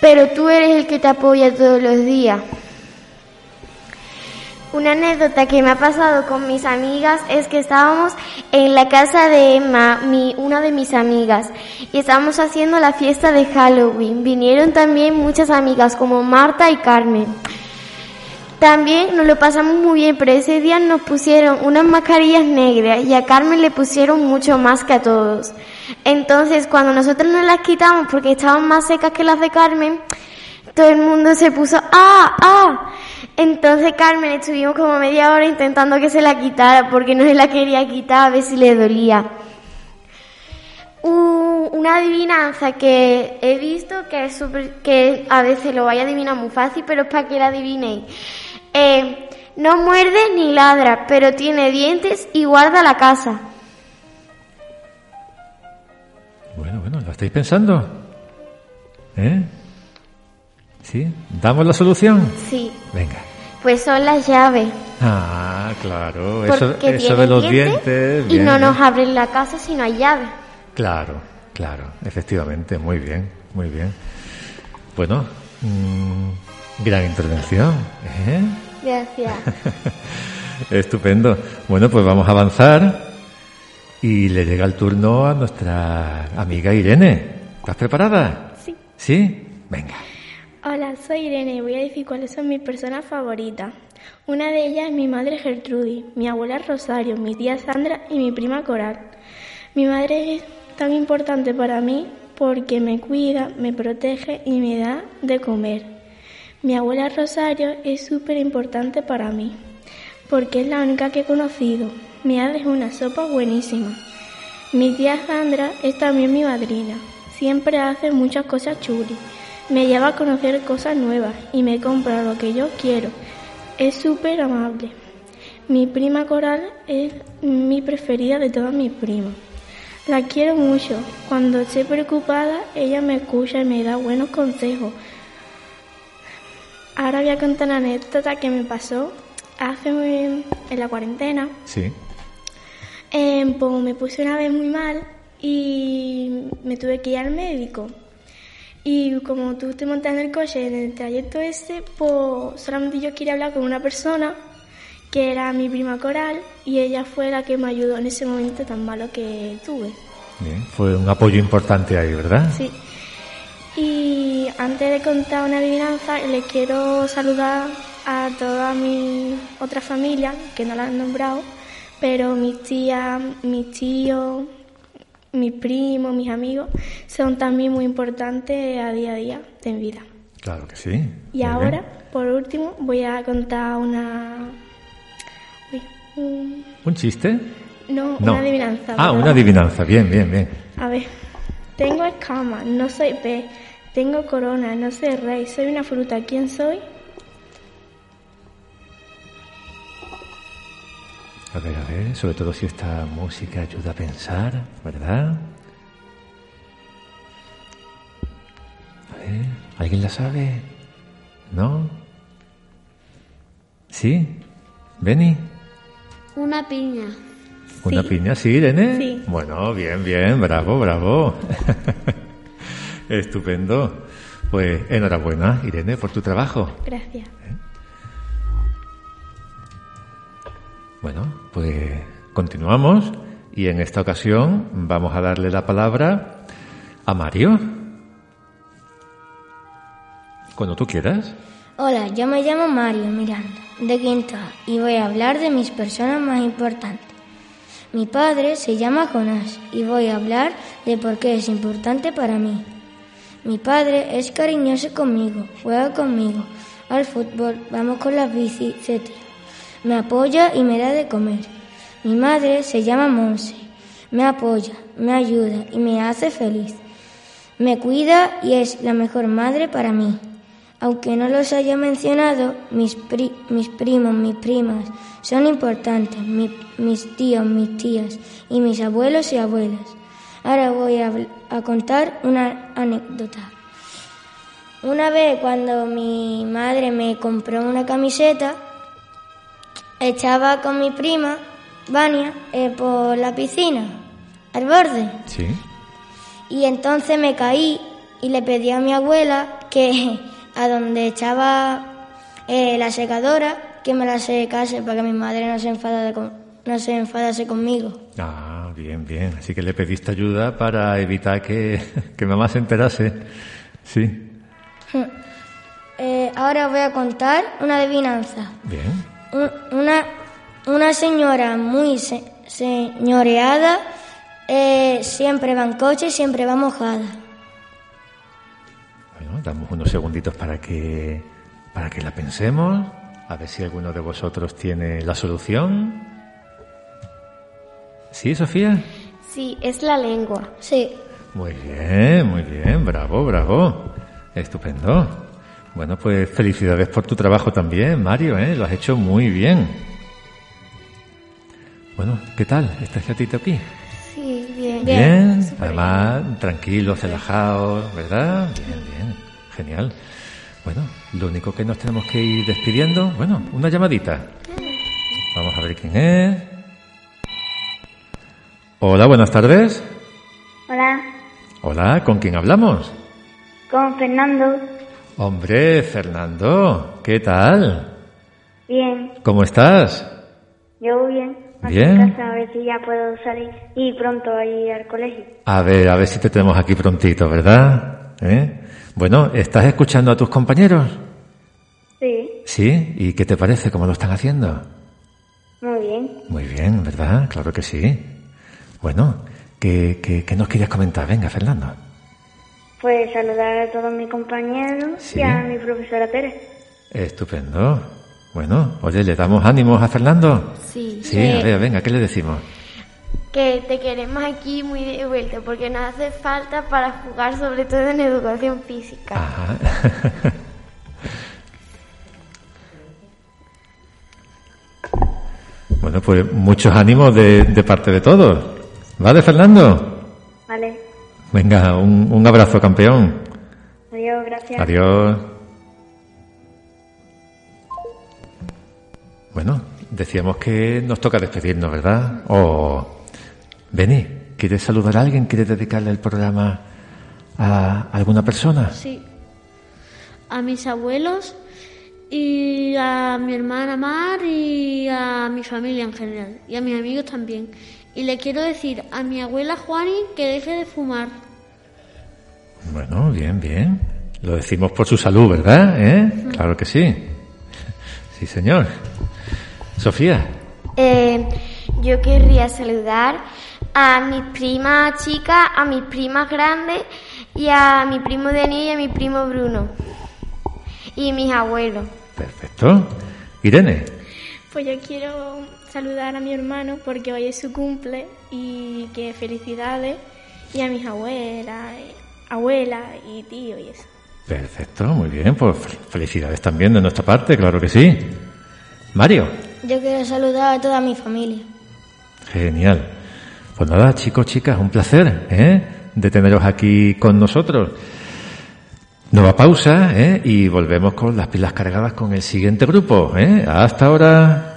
Pero tú eres el que te apoya todos los días. Una anécdota que me ha pasado con mis amigas es que estábamos en la casa de Emma, una de mis amigas, y estábamos haciendo la fiesta de Halloween. Vinieron también muchas amigas como Marta y Carmen. También nos lo pasamos muy bien, pero ese día nos pusieron unas mascarillas negras y a Carmen le pusieron mucho más que a todos. Entonces, cuando nosotros nos las quitamos porque estaban más secas que las de Carmen, todo el mundo se puso ¡ah! ¡ah! Entonces Carmen estuvimos como media hora intentando que se la quitara porque no se la quería quitar a ver si le dolía. Una adivinanza que he visto que es súper- que a veces lo vaya a adivinar muy fácil, pero es para que la adivinéis. Eh, no muerde ni ladra, pero tiene dientes y guarda la casa. Bueno, bueno, ¿lo estáis pensando? ¿Eh? ¿Sí? ¿Damos la solución? Sí, Venga. pues son las llaves. Ah, claro, eso, Porque eso tienen de los dientes dientes. y no nos abren la casa si no hay llave. Claro, claro, efectivamente, muy bien, muy bien. Bueno, mm, gran intervención, ¿eh? Gracias. Estupendo. Bueno, pues vamos a avanzar y le llega el turno a nuestra amiga Irene. ¿Estás preparada? Sí. ¿Sí? Venga. Hola, soy Irene y voy a decir cuáles son mis personas favoritas. Una de ellas es mi madre Gertrudis, mi abuela Rosario, mi tía Sandra y mi prima Coral. Mi madre es tan importante para mí porque me cuida, me protege y me da de comer. Mi abuela Rosario es súper importante para mí porque es la única que he conocido. Me hace una sopa buenísima. Mi tía Sandra es también mi madrina. Siempre hace muchas cosas chulis. Me lleva a conocer cosas nuevas y me compra lo que yo quiero. Es súper amable. Mi prima Coral es mi preferida de todas mis primas. La quiero mucho. Cuando estoy preocupada, ella me escucha y me da buenos consejos. Ahora voy a contar una anécdota que me pasó hace en la cuarentena. Sí. Eh, pues me puse una vez muy mal y me tuve que ir al médico. Y como tú te montas en el coche en el trayecto ese, pues solamente yo quería hablar con una persona que era mi prima Coral y ella fue la que me ayudó en ese momento tan malo que tuve. Bien, fue un apoyo importante ahí, ¿verdad? Sí. Y antes de contar una adivinanza, les quiero saludar a toda mi otra familia, que no la han nombrado, pero mis tías, mis tíos, mis primos, mis amigos, son también muy importantes a día a día de mi vida. Claro que sí. Y ahora, por último, voy a contar una... un... ¿Un chiste? No, una adivinanza. Ah, una adivinanza, bien, bien, bien. A ver, tengo escamas, no soy pez, tengo corona, no soy rey, soy una fruta, ¿quién soy? A ver, a ver, sobre todo si esta música ayuda a pensar, ¿verdad? A ver, ¿alguien la sabe? ¿No? ¿Sí? ¿Benny? Una piña. ¿Una piña, sí, Irene? Sí. Bueno, bien, bien, bravo, bravo. Estupendo. Pues enhorabuena, Irene, por tu trabajo. Gracias. Bueno, pues continuamos y en esta ocasión vamos a darle la palabra a Mario. Cuando tú quieras. Hola, yo me llamo Mario Miranda, de Quinto y voy a hablar de mis personas más importantes. Mi padre se llama Jonás y voy a hablar de por qué es importante para mí. Mi padre es cariñoso conmigo, juega conmigo, al fútbol, vamos con las bici, etc. Me apoya y me da de comer. Mi madre se llama Monse. Me apoya, me ayuda y me hace feliz. Me cuida y es la mejor madre para mí. Aunque no los haya mencionado, mis, primos, mis primas son importantes, mis tíos, mis tías y mis abuelos y abuelas. Ahora voy a contar una anécdota. Una vez cuando mi madre me compró una camiseta, echaba con mi prima, Vania, eh, por la piscina, al borde. Sí. Y entonces me caí y le pedí a mi abuela que a donde echaba eh, la secadora, que me la secase para que mi madre no se, enfadase con, no se enfadase conmigo. Ah, bien, bien. Así que le pediste ayuda para evitar que, que mamá se enterase. Sí. Eh, ahora voy a contar una adivinanza. Bien una, una señora muy señoreada eh, siempre va en coche, siempre va mojada. Bueno, damos unos segunditos para que, para que la pensemos, a ver si alguno de vosotros tiene la solución. ¿Sí, Sofía? Sí, es la lengua. Sí. Muy bien, muy bien, bravo, bravo. Estupendo. Bueno, pues felicidades por tu trabajo también, Mario, ¿eh? Lo has hecho muy bien. Bueno, ¿qué tal? ¿Estás gatito aquí? Sí, bien. Bien, además, tranquilos, relajados, ¿verdad? Bien, bien, genial. Bueno, lo único que nos tenemos que ir despidiendo, bueno, una llamadita. Vamos a ver quién es. Hola, buenas tardes. Hola. Hola, ¿con quién hablamos? Con Fernando. Hombre, Fernando, ¿qué tal? Bien. ¿Cómo estás? Yo bien. Aquí bien. En casa, a ver si ya puedo salir y pronto a ir al colegio. A ver, a ver si te tenemos aquí prontito, ¿verdad? ¿Eh? Bueno, ¿estás escuchando a tus compañeros? Sí. ¿Sí? ¿Y qué te parece? ¿Cómo lo están haciendo? Muy bien. Muy bien, ¿verdad? Claro que sí. Bueno, ¿qué, qué, qué nos querías comentar? Venga, Fernando. Pues saludar a todos mis compañeros y a mi profesora Tere. Estupendo. Bueno, oye, ¿le damos ánimos a Fernando? Sí. Sí, a ver, venga, ¿qué le decimos? Que te queremos aquí muy de vuelta porque nos hace falta para jugar sobre todo en educación física. Ajá. bueno, pues muchos ánimos de, de parte de todos. ¿Vale, Fernando? Venga, un, un abrazo, campeón. Adiós, gracias. Adiós. Bueno, decíamos que nos toca despedirnos, ¿verdad? O, Beni, ¿quieres saludar a alguien? ¿Quieres dedicarle el programa a alguna persona? Sí. A mis abuelos y a mi hermana Mar y a mi familia en general y a mis amigos también. Y le quiero decir a mi abuela Juani que deje de fumar. Bueno, bien, bien. Lo decimos por su salud, ¿verdad? ¿Eh? Claro que sí. Sí, señor. Sofía. Eh, yo querría saludar a mis primas chicas, a mis primas grandes y a mi primo Denis y a mi primo Bruno. Y mis abuelos. Perfecto. Irene. Pues yo quiero saludar a mi hermano porque hoy es su cumple y que felicidades y a mis abuelas, abuela y tío y eso. Perfecto, muy bien. Pues felicidades también de nuestra parte, claro que sí. Mario. Yo quiero saludar a toda mi familia. Genial. Pues nada, chicos, chicas, un placer ¿eh? de teneros aquí con nosotros. Nueva pausa ¿eh? y volvemos con las pilas cargadas con el siguiente grupo. ¿eh? Hasta ahora.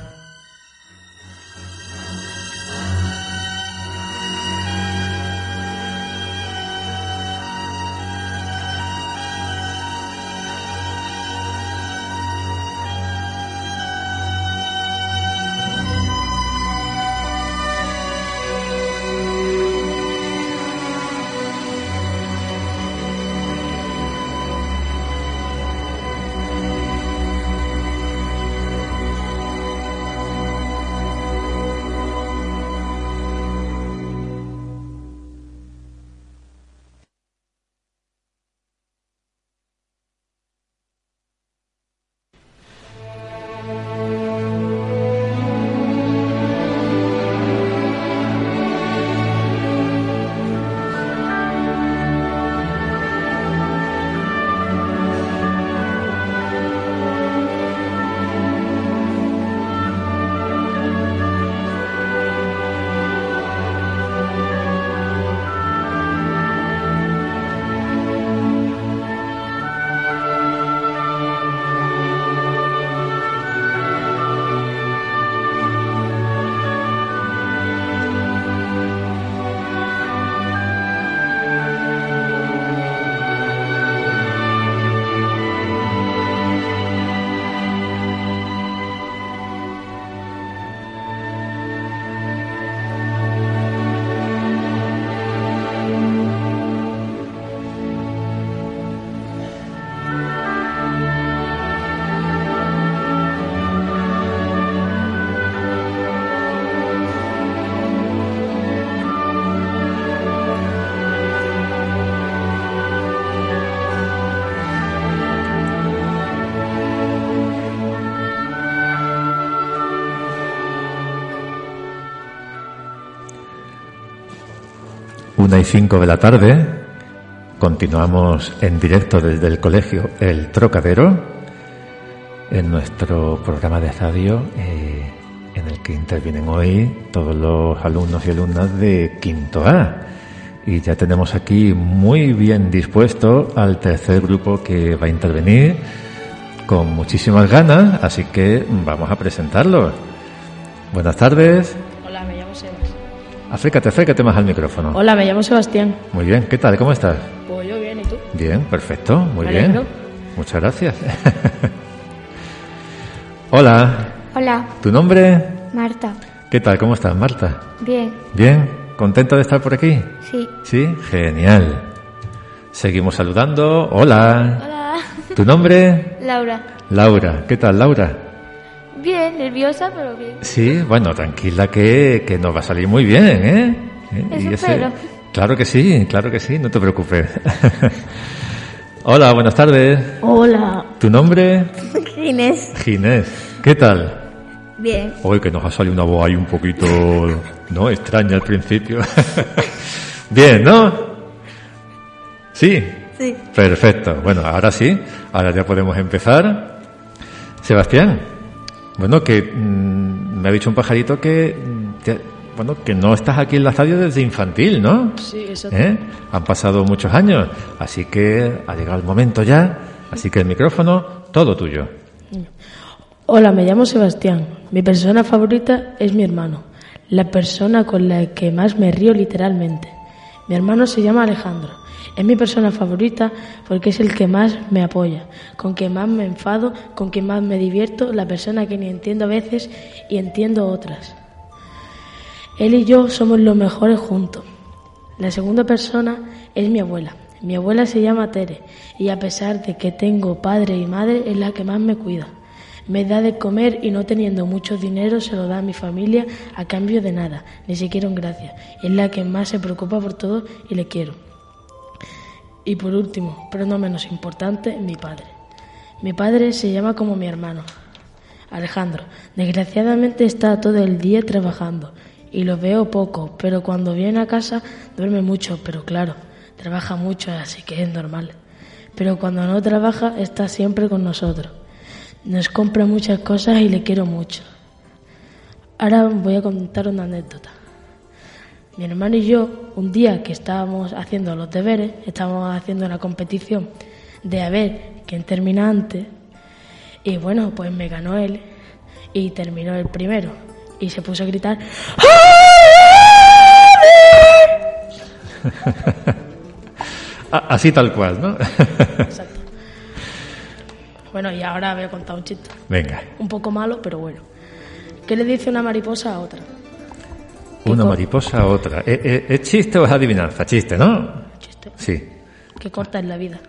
Y cinco de la tarde. Continuamos en directo desde el colegio El Trocadero en nuestro programa de radio eh, en el que intervienen hoy todos los alumnos y alumnas de quinto A. Y ya tenemos aquí muy bien dispuesto al tercer grupo que va a intervenir con muchísimas ganas, así que vamos a presentarlos. Buenas tardes. Acércate, acércate más al micrófono. Hola, me llamo Sebastián. Muy bien, ¿qué tal? ¿Cómo estás? Pues yo bien, ¿y tú? Bien, perfecto, muy Me bien. alegro. Muchas gracias. Hola, Hola, ¿tu nombre? Marta. ¿Qué tal? ¿Cómo estás, Marta? Bien, ¿Bien? ¿Contenta de estar por aquí? sí. Sí, genial. Seguimos saludando. Hola. Hola. ¿Tu nombre? Laura. Laura. ¿Qué tal, Laura? Bien, nerviosa, pero bien. Sí, bueno, tranquila que, que nos va a salir muy bien, ¿eh? ¿Eh? Eso espero. Claro que sí, claro que sí, no te preocupes. Hola, buenas tardes. Hola. ¿Tu nombre? Inés. Ginés. ¿Qué tal? Bien. Hoy que nos ha salido una voz ahí un poquito, ¿no? Extraña al principio. Bien, ¿no? Sí. Sí. Perfecto. Bueno, ahora sí. Ahora ya podemos empezar. Sebastián. Bueno, que mm, me ha dicho un pajarito que, mm, te- bueno, que no estás aquí en la radio desde infantil, ¿no? Sí, exacto. ¿Eh? Han pasado muchos años, así que ha llegado el momento ya. Así que el micrófono, todo tuyo. Hola, me llamo Sebastián. Mi persona favorita es mi hermano, la persona con la que más me río literalmente. Mi hermano se llama Alejandro. Es mi persona favorita porque es el que más me apoya, con quien más me enfado, con quien más me divierto, la persona que ni entiendo a veces y entiendo otras. Él y yo somos los mejores juntos. La segunda persona es mi abuela. Mi abuela se llama Tere y a pesar de que tengo padre y madre es la que más me cuida. Me da de comer y no teniendo mucho dinero se lo da a mi familia a cambio de nada, ni siquiera un gracias. Es la que más se preocupa por todo y le quiero. Y por último, pero no menos importante, mi padre. Mi padre se llama como mi hermano, Alejandro. Desgraciadamente está todo el día trabajando y lo veo poco, pero cuando viene a casa duerme mucho, pero claro, trabaja mucho, así que es normal. Pero cuando no trabaja está siempre con nosotros. Nos compra muchas cosas y le quiero mucho. Ahora voy a contar una anécdota. Mi hermano y yo, un día que estábamos haciendo los deberes, estábamos haciendo una competición de a ver quién termina antes, y bueno, pues me ganó él y terminó el primero. Y se puso a gritar. Así tal cual, ¿no? Exacto. Bueno, y ahora voy a contar un chiste. Venga. Un poco malo, pero bueno. ¿Qué le dice una mariposa a otra? Una mariposa a otra. ¿Es, es, es chiste o es adivinanza? Chiste, ¿no? Chiste. Sí. Que corta en la vida.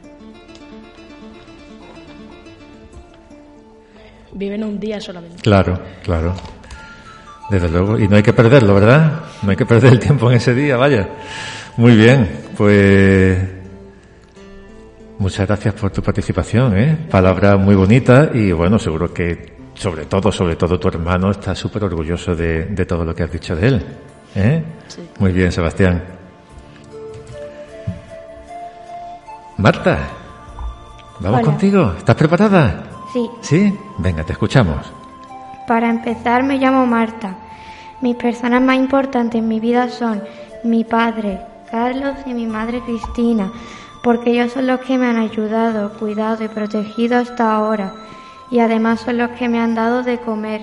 Viven un día solamente. Claro, claro. Desde luego. Y no hay que perderlo, ¿verdad? No hay que perder el tiempo en ese día, vaya. Muy bien, pues muchas gracias por tu participación, ¿eh? Palabra muy bonita y bueno, seguro que sobre todo, sobre todo tu hermano está súper orgulloso de, de, todo lo que has dicho de él. ¿eh? Sí. Muy bien, Sebastián. Marta, vamos Hola. contigo. ¿Estás preparada? Sí. ¿Sí? Venga, te escuchamos. Para empezar, me llamo Marta. Mis personas más importantes en mi vida son mi padre, Carlos, y mi madre, Cristina, porque ellos son los que me han ayudado, cuidado y protegido hasta ahora. Y además son los que me han dado de comer.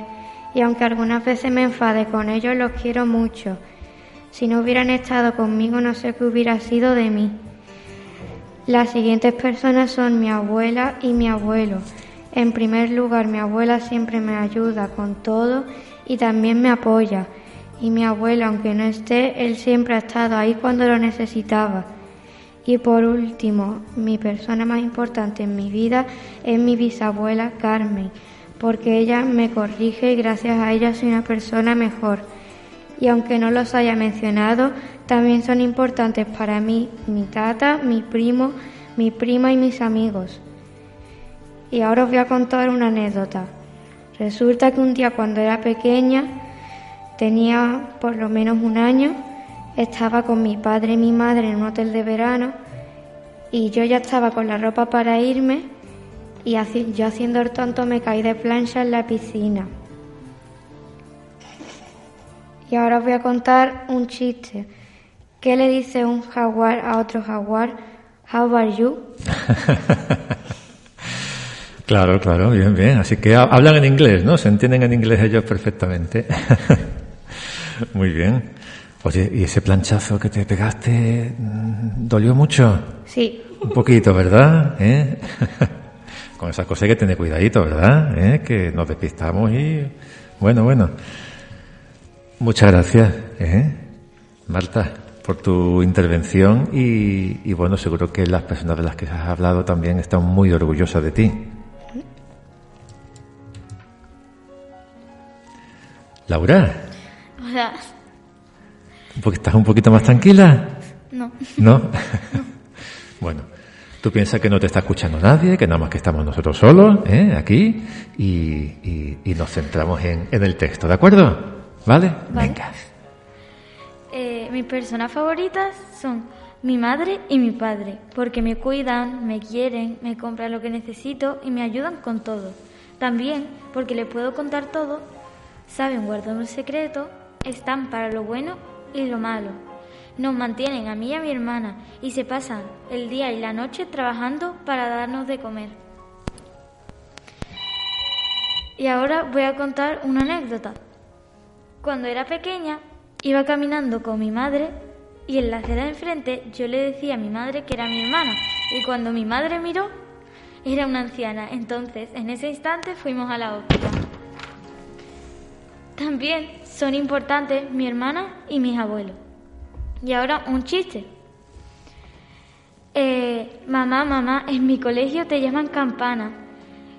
Y aunque algunas veces me enfade con ellos, los quiero mucho. Si no hubieran estado conmigo, no sé qué hubiera sido de mí. Las siguientes personas son mi abuela y mi abuelo. En primer lugar, mi abuela siempre me ayuda con todo y también me apoya. Y mi abuelo, aunque no esté, él siempre ha estado ahí cuando lo necesitaba. Y por último, mi persona más importante en mi vida es mi bisabuela Carmen, porque ella me corrige y gracias a ella soy una persona mejor. Y aunque no los haya mencionado, también son importantes para mí mi tata, mi primo, mi prima y mis amigos. Y ahora os voy a contar una anécdota. Resulta que un día cuando era pequeña, tenía por lo menos un año, estaba con mi padre y mi madre en un hotel de verano y yo ya estaba con la ropa para irme y haci- yo haciendo el tonto me caí de plancha en la piscina. Y ahora os voy a contar un chiste. ¿Qué le dice un jaguar a otro jaguar? How are you? Claro, claro, bien, bien. Así que ha- hablan en inglés, ¿no? Se entienden en inglés ellos perfectamente. Muy bien. Oye, ¿y ese planchazo que te pegaste mm, dolió mucho? Sí. Un poquito, ¿verdad? ¿Eh? Con esas cosas hay que tener cuidadito, ¿verdad? ¿Eh? Que nos despistamos y... Bueno, bueno. Muchas gracias, ¿eh? Marta, por tu intervención y, y bueno, seguro que las personas de las que has hablado también están muy orgullosas de ti. Laura, Hola. ¿Un poqu- ¿estás un poquito más tranquila? No. ¿No? bueno, tú piensas que no te está escuchando nadie, que nada más que estamos nosotros solos, ¿eh? aquí, y, y- y nos centramos en, en el texto, ¿de acuerdo? ¿Vale? Vale. Venga. Eh, mis personas favoritas son mi madre y mi padre, porque me cuidan, me quieren, me compran lo que necesito y me ayudan con todo. También porque les puedo contar todo, saben guardar un secreto, están para lo bueno y lo malo. Nos mantienen a mí y a mi hermana y se pasan el día y la noche trabajando para darnos de comer. Y ahora voy a contar una anécdota. Cuando era pequeña, iba caminando con mi madre y en la acera de enfrente yo le decía a mi madre que era mi hermana. Y cuando mi madre miró, era una anciana. Entonces, en ese instante fuimos a la ópera. También son importantes mi hermana y mis abuelos. Y ahora un chiste. Eh, mamá, mamá, en mi colegio te llaman campana.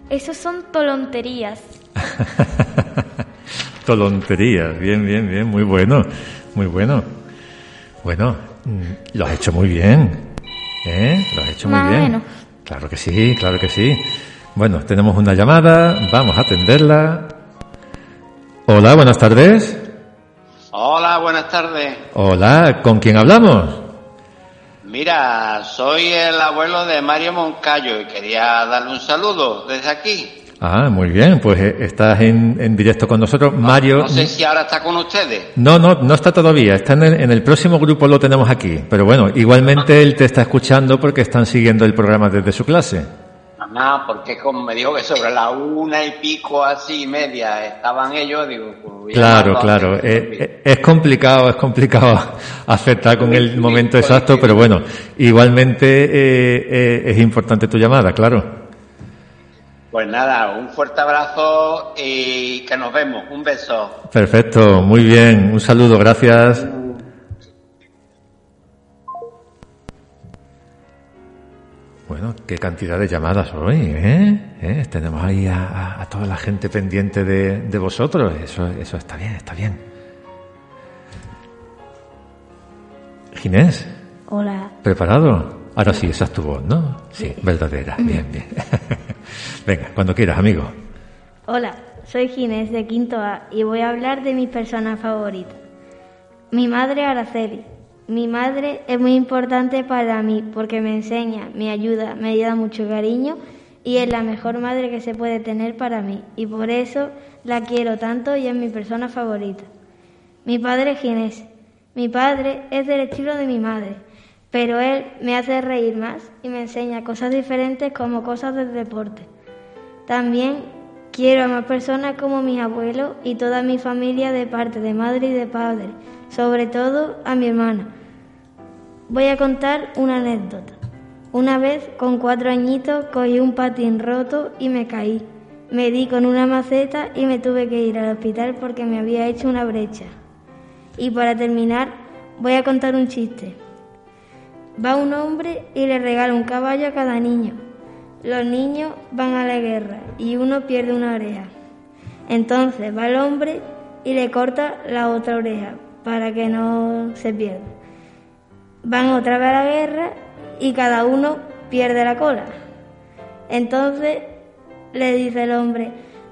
Esos son tolonterías. Tolonterías, bien, bien, bien, muy bueno, muy bueno. Bueno, mm, lo has hecho muy bien, ¿eh? Lo has hecho muy Más bien. menos. Claro que sí, claro que sí. Bueno, tenemos una llamada, vamos a atenderla. Hola, buenas tardes. Hola, buenas tardes. Hola, ¿con quién hablamos? Mira, soy el abuelo de Mario Moncayo y quería darle un saludo desde aquí. Ah, muy bien, pues eh, estás en, en directo con nosotros. Mario. No sé si ahora está con ustedes. No, no, no está todavía. Está en el, en el próximo grupo, lo tenemos aquí. Pero bueno, igualmente él te está escuchando porque están siguiendo el programa desde su clase. Ah, porque como me dijo que sobre la una y pico así media estaban ellos, digo, pues Claro, claro. de Eh, eh, es complicado, es complicado acertar con el momento exacto, pero bueno, igualmente eh, eh, es importante tu llamada, claro. Pues nada, un fuerte abrazo y que nos vemos. Un beso. Perfecto, muy bien. Un saludo, gracias. Bueno, qué cantidad de llamadas hoy, ¿eh? ¿Eh? Tenemos ahí a, a- toda la gente pendiente de, de vosotros. Eso, eso está bien, está bien. Ginés, Hola. ¿preparado? Ahora sí, esa es tu voz, ¿no? Sí, verdadera. Bien, bien. Venga, cuando quieras, amigo. Hola, soy Ginés de Quinto A y voy a hablar de mis personas favoritas. Mi madre Araceli. Mi madre es muy importante para mí porque me enseña, me ayuda, me da mucho cariño y es la mejor madre que se puede tener para mí y por eso la quiero tanto y es mi persona favorita. Mi padre es Ginés. Mi padre es del estilo de mi madre, pero él me hace reír más y me enseña cosas diferentes como cosas del deporte. También quiero a más personas como mis abuelos y toda mi familia de parte de madre y de padre, sobre todo a mi hermana. Voy a contar una anécdota. Una vez, con cuatro añitos, cogí un patín roto y me caí. Me di con una maceta y me tuve que ir al hospital porque me había hecho una brecha. Y para terminar, voy a contar un chiste. Va un hombre y le regala un caballo a cada niño. Los niños van a la guerra y uno pierde una oreja. Entonces va el hombre y le corta la otra oreja para que no se pierda. Van otra vez a la guerra y cada uno pierde la cola. Entonces le dice el hombre,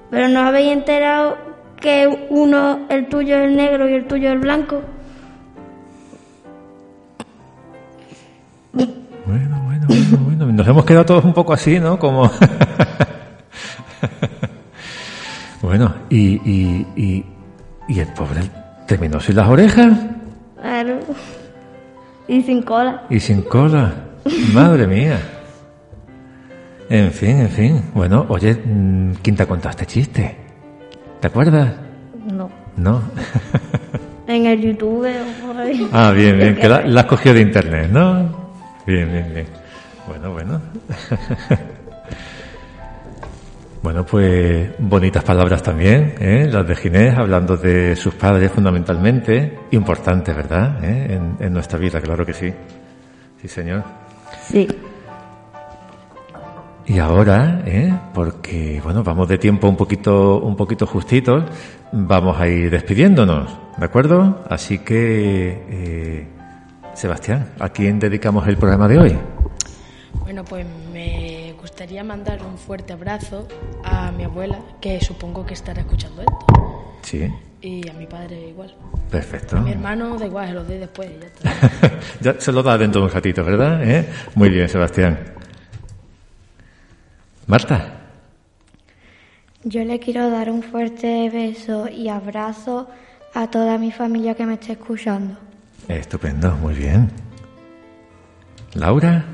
pero no habéis enterado que uno, el tuyo es el negro y el tuyo es el blanco. Bueno, bueno, bueno, bueno. Nos hemos quedado todos un poco así, ¿no? Como. bueno, y, y, y, y el pobre terminó sin las orejas Claro. Y sin cola. y sin cola. Madre mía. En fin, en fin. Bueno, oye, mm, ¿quién te contó este chiste? ¿Te acuerdas? No. No. En el YouTube o por ahí. Ah, bien, bien, que la, la has cogido de internet, ¿no? Bien, bien, bien. Bueno, bueno. Bueno, pues bonitas palabras también, ¿eh? las de Ginés, hablando de sus padres fundamentalmente. Importante, ¿verdad? ¿Eh? En, en nuestra vida, claro que sí. Sí, señor. Sí. Y ahora, ¿eh? porque bueno, vamos de tiempo un poquito, un poquito justitos, vamos a ir despidiéndonos, ¿de acuerdo? Así que, eh, Sebastián, ¿a quién dedicamos el programa de hoy? Bueno, pues me gustaría mandar un fuerte abrazo a mi abuela, que supongo que estará escuchando esto, Sí, y a mi padre igual. perfecto. A mi hermano da igual, se los doy después y ya está. ya se lo da dentro de un ratito, ¿verdad? ¿Eh? Muy bien, Sebastián. Marta, Yo le quiero dar un fuerte beso y abrazo a toda mi familia que me esté escuchando. estupendo, muy bien. Laura,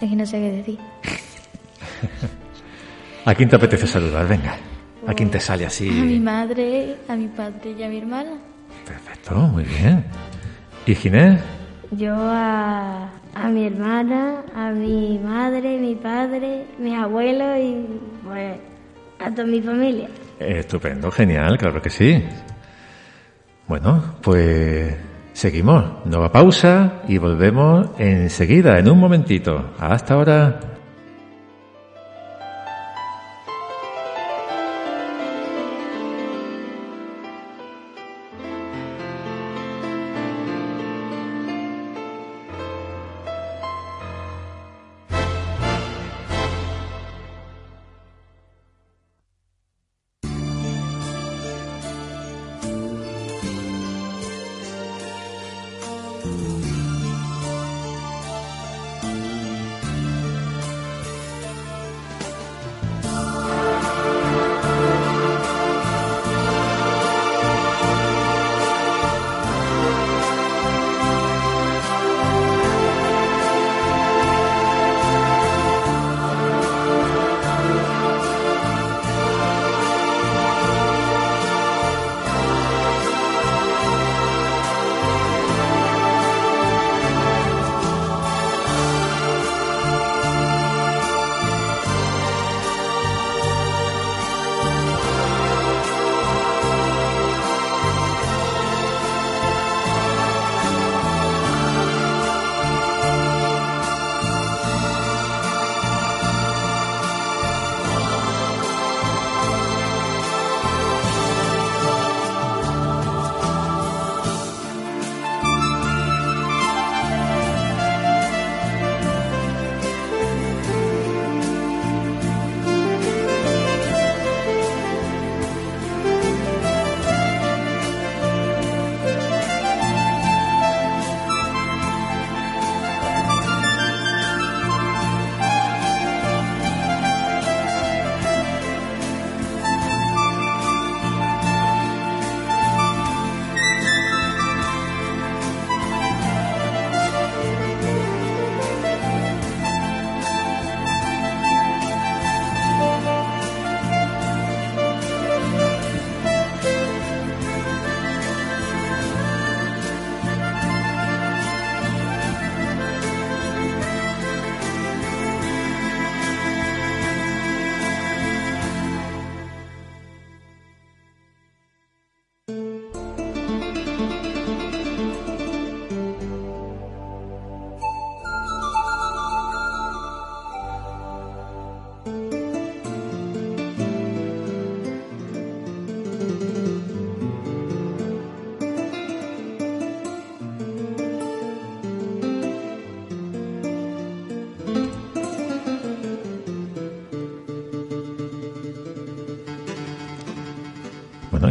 Es que no sé qué decir. ¿a quién te apetece saludar? Venga, ¿a quién te sale así? A mi madre, a mi padre y a mi hermana. Perfecto, muy bien. ¿Y Ginés? Yo a, a mi hermana, a mi madre, mi padre, mis abuelos y pues a toda mi familia. Estupendo, genial, claro que sí. Bueno, pues seguimos. Nueva pausa y volvemos enseguida, en un momentito. Hasta ahora.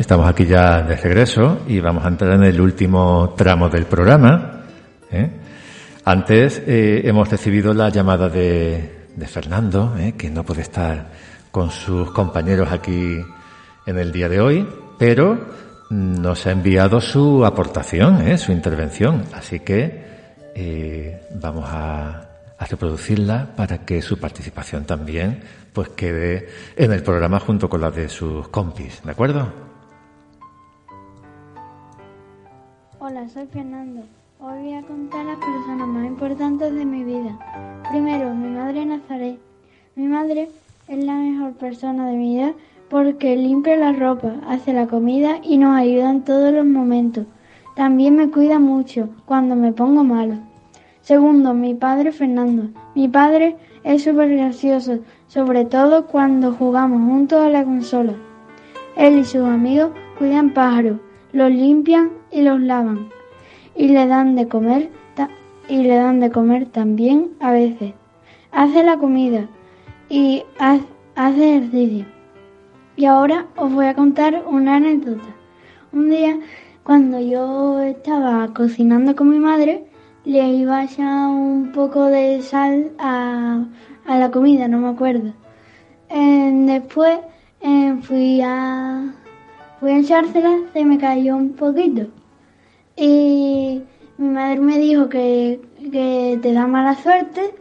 Estamos aquí ya de regreso y vamos a entrar en el último tramo del programa. ¿eh? Antes eh, hemos recibido la llamada de, de Fernando, ¿eh? que no puede estar con sus compañeros aquí en el día de hoy, pero nos ha enviado su aportación, ¿eh? su intervención. Así que eh, vamos a, a reproducirla para que su participación también pues quede en el programa junto con la de sus compis, ¿de acuerdo? Hola, soy Fernando. Hoy voy a contar las personas más importantes de mi vida. Primero, mi madre Nazaret. Mi madre es la mejor persona de mi vida porque limpia la ropa, hace la comida y nos ayuda en todos los momentos. También me cuida mucho cuando me pongo malo. Segundo, mi padre Fernando. Mi padre es súper gracioso, sobre todo cuando jugamos juntos a la consola. Él y sus amigos cuidan pájaros, los limpian y los lavan. Y le dan de comer y le dan de comer también a veces. Hace la comida y hace ejercicio. Y ahora os voy a contar una anécdota. Un día, cuando yo estaba cocinando con mi madre, le iba a echar un poco de sal a, a la comida, no me acuerdo. Después eh, fui a fui a echársela, se me cayó un poquito. Y mi madre me dijo que, que te da mala suerte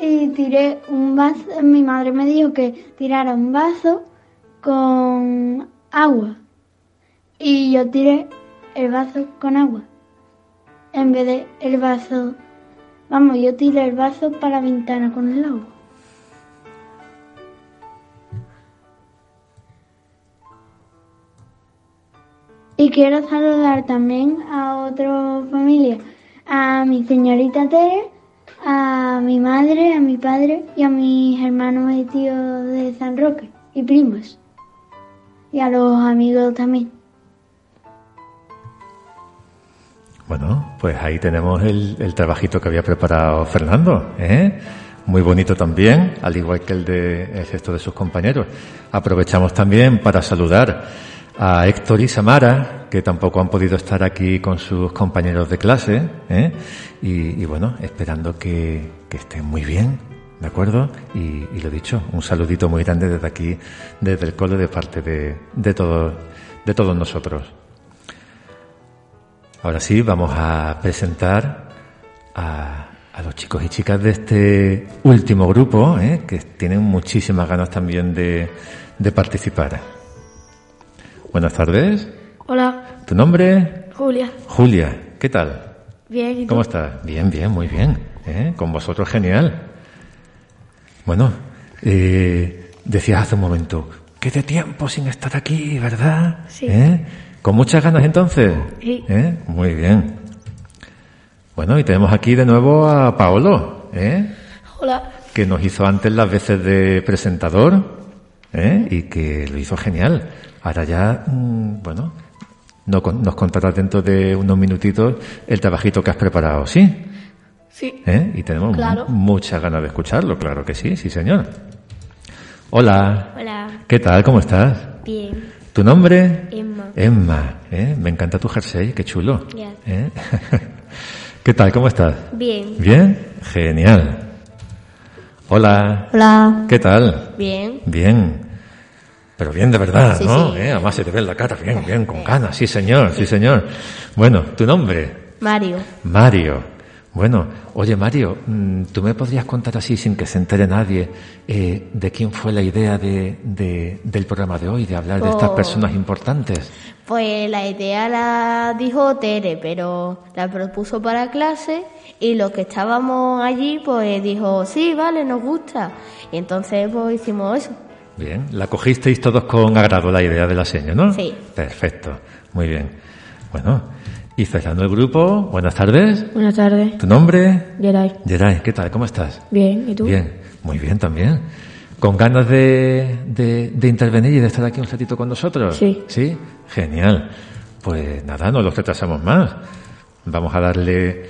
y tiré un vaso, mi madre me dijo que tirara un vaso con agua y yo tiré el vaso con agua en vez de el vaso, vamos, yo tiré el vaso para la ventana con el agua. Y quiero saludar también a otra familia, a mi señorita Tere, a mi madre, a mi padre y a mis hermanos y tíos de San Roque y primos. Y a los amigos también. Bueno, pues ahí tenemos el, el trabajito que había preparado Fernando, ¿eh? Muy bonito también, al igual que el de el de sus compañeros. Aprovechamos también para saludar a Héctor y Samara, que tampoco han podido estar aquí con sus compañeros de clase, ¿eh? y, bueno, esperando que, que, estén muy bien, ¿de acuerdo? Y, y, lo dicho, un saludito muy grande desde aquí, desde el cole, de parte de, de, todos, de todos nosotros. Ahora sí, vamos a presentar a, a, los chicos y chicas de este último grupo, ¿eh? que tienen muchísimas ganas también de, de participar. Buenas tardes. Hola. ¿Tu nombre? Julia. Julia, ¿qué tal? Bien. ¿y ¿Cómo estás? Bien, bien, muy bien. ¿eh? Con vosotros genial. Bueno, eh, decías hace un momento, qué de tiempo sin estar aquí, ¿verdad? Sí. ¿Eh? ¿Con muchas ganas entonces? Sí. ¿Eh? Muy bien. Bueno, y tenemos aquí de nuevo a Paolo, ¿eh? Hola. Que nos hizo antes las veces de presentador, ¿eh? Y que lo hizo genial. Ahora ya, mmm, bueno, no, nos contarás dentro de unos minutitos el trabajito que has preparado, ¿sí? Sí. ¿Eh? Y tenemos claro. muchas ganas de escucharlo, claro que sí, sí señor. Hola. Hola. ¿Qué tal? ¿Cómo estás? Bien. ¿Tu nombre? Emma. Emma, ¿eh? Me encanta tu jersey, qué chulo. Ya. ¿Eh? ¿Qué tal? ¿Cómo estás? Bien. ¿Bien? Genial. Hola. Hola. ¿Qué tal? Bien. Bien. Pero bien de verdad, Sí, ¿no? sí. ¿Eh? Además se te ve en la cara, bien, bien, con ganas. Sí, señor, sí, señor. Bueno, ¿tu nombre? Mario. Mario. Bueno, oye Mario, mm, ¿tú me podrías contar así, sin que se entere nadie, eh, de quién fue la idea de, de- del programa de hoy, de hablar de estas Oh. personas importantes? Pues la idea la dijo Tere, pero la propuso para clase y los que estábamos allí pues dijo, sí, vale, nos gusta. Y entonces pues hicimos eso. Bien, la cogisteis todos con agrado la idea de la seña, ¿no? Sí. Perfecto, muy bien. Bueno, y cerrando el grupo, buenas tardes. Buenas tardes. ¿Tu nombre? Geray. Geray, ¿qué tal? ¿Cómo estás? Bien, ¿y tú? Bien, muy bien también. ¿Con ganas de, de, de intervenir y de estar aquí un ratito con nosotros? Sí. Sí, genial. Pues nada, no los retrasamos más. Vamos a darle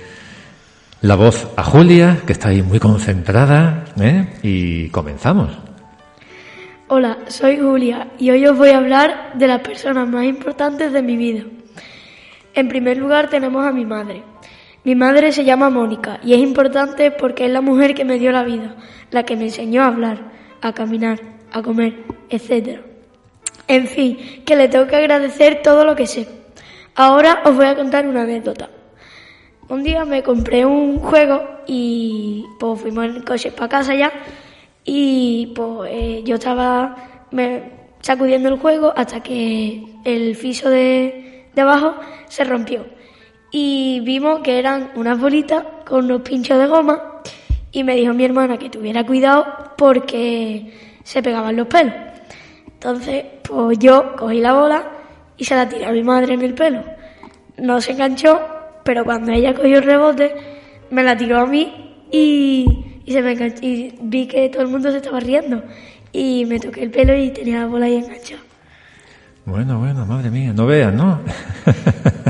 la voz a Julia, que está ahí muy concentrada, ¿eh? y comenzamos. Hola, soy Julia y hoy os voy a hablar de las personas más importantes de mi vida. En primer lugar tenemos a mi madre. Mi madre se llama Mónica y es importante porque es la mujer que me dio la vida, la que me enseñó a hablar, a caminar, a comer, etc. En fin, que le tengo que agradecer todo lo que sé. Ahora os voy a contar una anécdota. Un día me compré un juego y pues fuimos en coche para casa ya y pues eh, yo estaba me, sacudiendo el juego hasta que el piso de, de abajo se rompió y vimos que eran unas bolitas con unos pinchos de goma y me dijo mi hermana que tuviera cuidado porque se pegaban los pelos. Entonces, pues yo cogí la bola y se la tiré a mi madre en el pelo. No se enganchó, pero cuando ella cogió el rebote, me la tiró a mí y, y se me enganchó, y vi que todo el mundo se estaba riendo. Y me toqué el pelo y tenía la bola ahí enganchada. Bueno, bueno, madre mía, no veas, ¿no?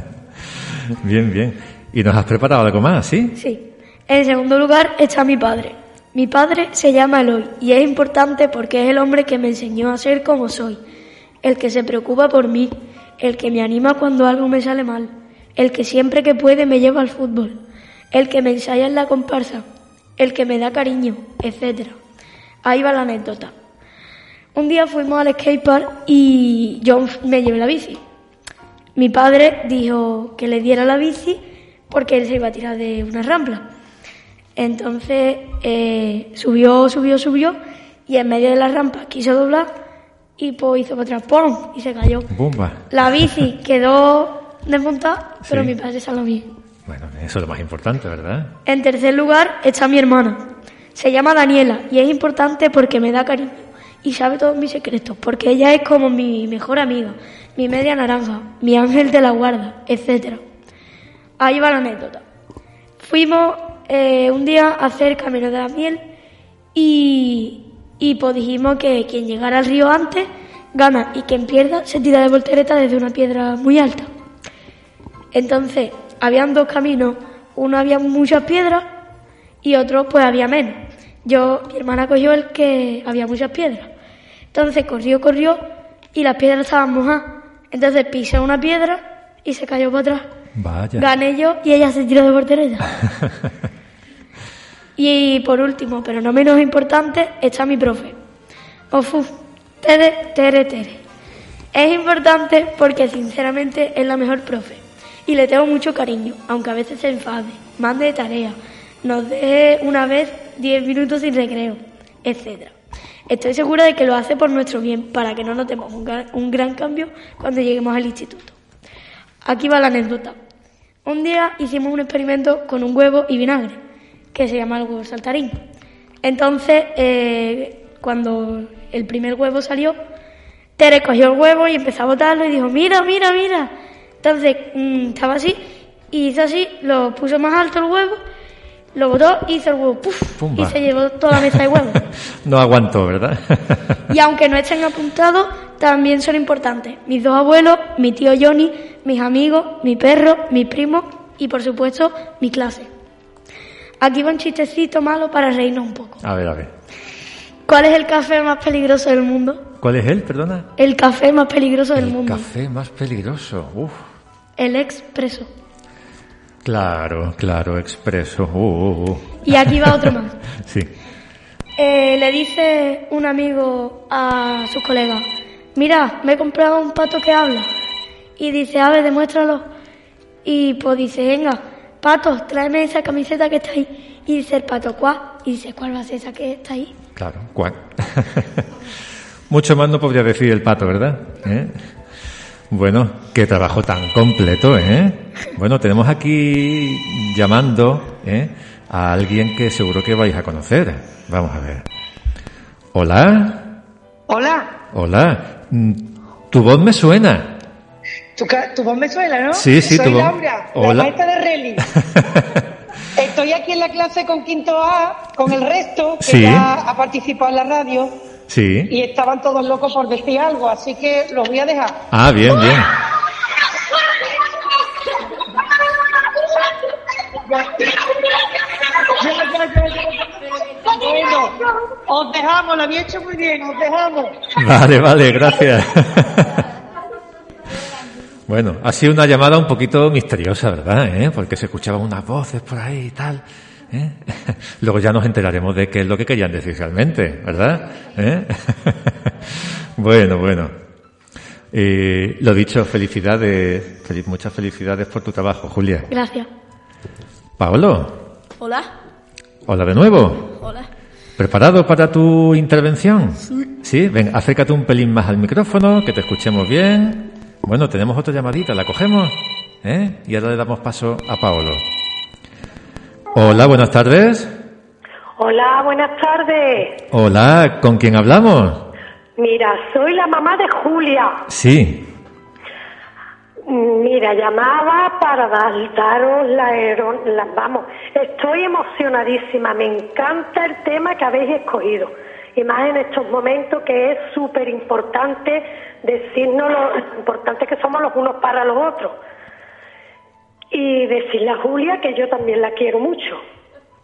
bien, bien. ¿Y nos has preparado algo más, sí? Sí. En segundo lugar está mi padre. Mi padre se llama Eloy y es importante porque es el hombre que me enseñó a ser como soy, el que se preocupa por mí, el que me anima cuando algo me sale mal, el que siempre que puede me lleva al fútbol, el que me ensaya en la comparsa, el que me da cariño, etc. Ahí va la anécdota. Un día fuimos al skatepark y yo me llevé la bici. Mi padre dijo que le diera la bici porque él se iba a tirar de una rampla. Entonces eh, subió, subió, subió y en medio de la rampa quiso doblar y pues hizo para atrás ¡pum! y se cayó. Bomba. La bici quedó desmontada, pero Sí. mi padre salió bien. Bueno, eso es lo más importante, ¿verdad? En tercer lugar está mi hermana. Se llama Daniela y es importante porque me da cariño y sabe todos mis secretos, porque ella es como mi mejor amiga, mi media naranja, mi ángel de la guarda, etc. Ahí va la anécdota. Fuimos eh, un día a hacer Camino de la Miel y, y pues dijimos que quien llegara al río antes gana y quien pierda se tira de voltereta desde una piedra muy alta. Entonces, habían dos caminos, uno había muchas piedras y otro pues había menos. Yo, mi hermana cogió el que había muchas piedras. Entonces corrió, corrió y las piedras estaban mojadas. Entonces pisé una piedra y se cayó para atrás. Vaya. Gané yo y ella se tiró de voltereta. y por último, pero no menos importante, está mi profe. Ofu, Tere, Tere, Tere. Es importante porque sinceramente es la mejor profe. Y le tengo mucho cariño, aunque a veces se enfade, mande tarea, nos deje una vez 10 minutos sin recreo, etc. Estoy segura de que lo hace por nuestro bien, para que no notemos un gran, un gran cambio cuando lleguemos al instituto. Aquí va la anécdota. Un día hicimos un experimento con un huevo y vinagre, que se llama el huevo saltarín. Entonces, eh, cuando el primer huevo salió, Tere cogió el huevo y empezó a botarlo y dijo, mira, mira, mira. Entonces, mm, estaba así, y hizo así, lo puso más alto el huevo, lo botó y hizo el huevo, ¡puf! Pumba. y se llevó toda la mesa de huevos. no aguantó, ¿verdad? Y aunque no estén apuntados, también son importantes. Mis dos abuelos, mi tío Johnny, mis amigos, mi perro, mis primos y, por supuesto, mi clase. Aquí va un chistecito malo para reírnos un poco. a ver, a ver. ¿Cuál es el café más peligroso del mundo? ¿Cuál es él, perdona? El café más peligroso del mundo. Café más peligroso. Uf. El expreso. Claro, claro, expreso. Uh, uh, uh. Y aquí va otro más. Sí. Eh, le dice un amigo a sus colegas, mira, me he comprado un pato que habla. Y dice, a ver, demuéstralo. Y pues dice, venga, pato, tráeme esa camiseta que está ahí. Y dice el pato, ¿cuál? Y dice, ¿cuál va a ser esa que está ahí? Claro, cuac. Mucho más no podría decir el pato, ¿verdad? ¿Eh? Bueno, qué trabajo tan completo, ¿eh? Bueno, tenemos aquí llamando ¿eh? a alguien que seguro que vais a conocer. Vamos a ver. Hola, Hola, hola. Mm, Tu voz me suena. tu, voz me suena, ¿no? Sí, sí, Soy tu voz- Laura, Hola. la maestra de Reli. Estoy aquí en la clase con quinto A, con el resto, que Sí. ya ha participado en la radio, Sí. y estaban todos locos por decir algo, así que los voy a dejar. Ah, bien, bien. Bueno, Os dejamos, lo había hecho muy bien, os dejamos. Vale, vale, gracias. Bueno, ha sido una llamada un poquito misteriosa, ¿verdad? ¿Eh? Porque se escuchaban unas voces por ahí y tal. ¿Eh? Luego ya nos enteraremos de qué es lo que querían decir realmente, ¿verdad? ¿Eh? bueno, bueno. Eh, lo dicho, felicidades, feliz, muchas felicidades por tu trabajo, Julia. Gracias. Paolo, Hola. hola de nuevo. Hola. ¿Preparado para tu intervención? Sí. Sí, ven, acércate un pelín más al micrófono, que te escuchemos bien. Bueno, tenemos otra llamadita, ¿la cogemos? ¿Eh? Y ahora le damos paso a Paolo. Hola, buenas tardes. Hola, buenas tardes. Hola, ¿con quién hablamos? Mira, soy la mamá de Julia. Sí, Mm, Mira, llamaba para dar- daros la- Vamos, estoy emocionadísima. Me encanta el tema que habéis escogido. Y más en estos momentos que es súper importante decirnos lo importante que somos los unos para los otros. Y decirle a Julia que yo también la quiero mucho.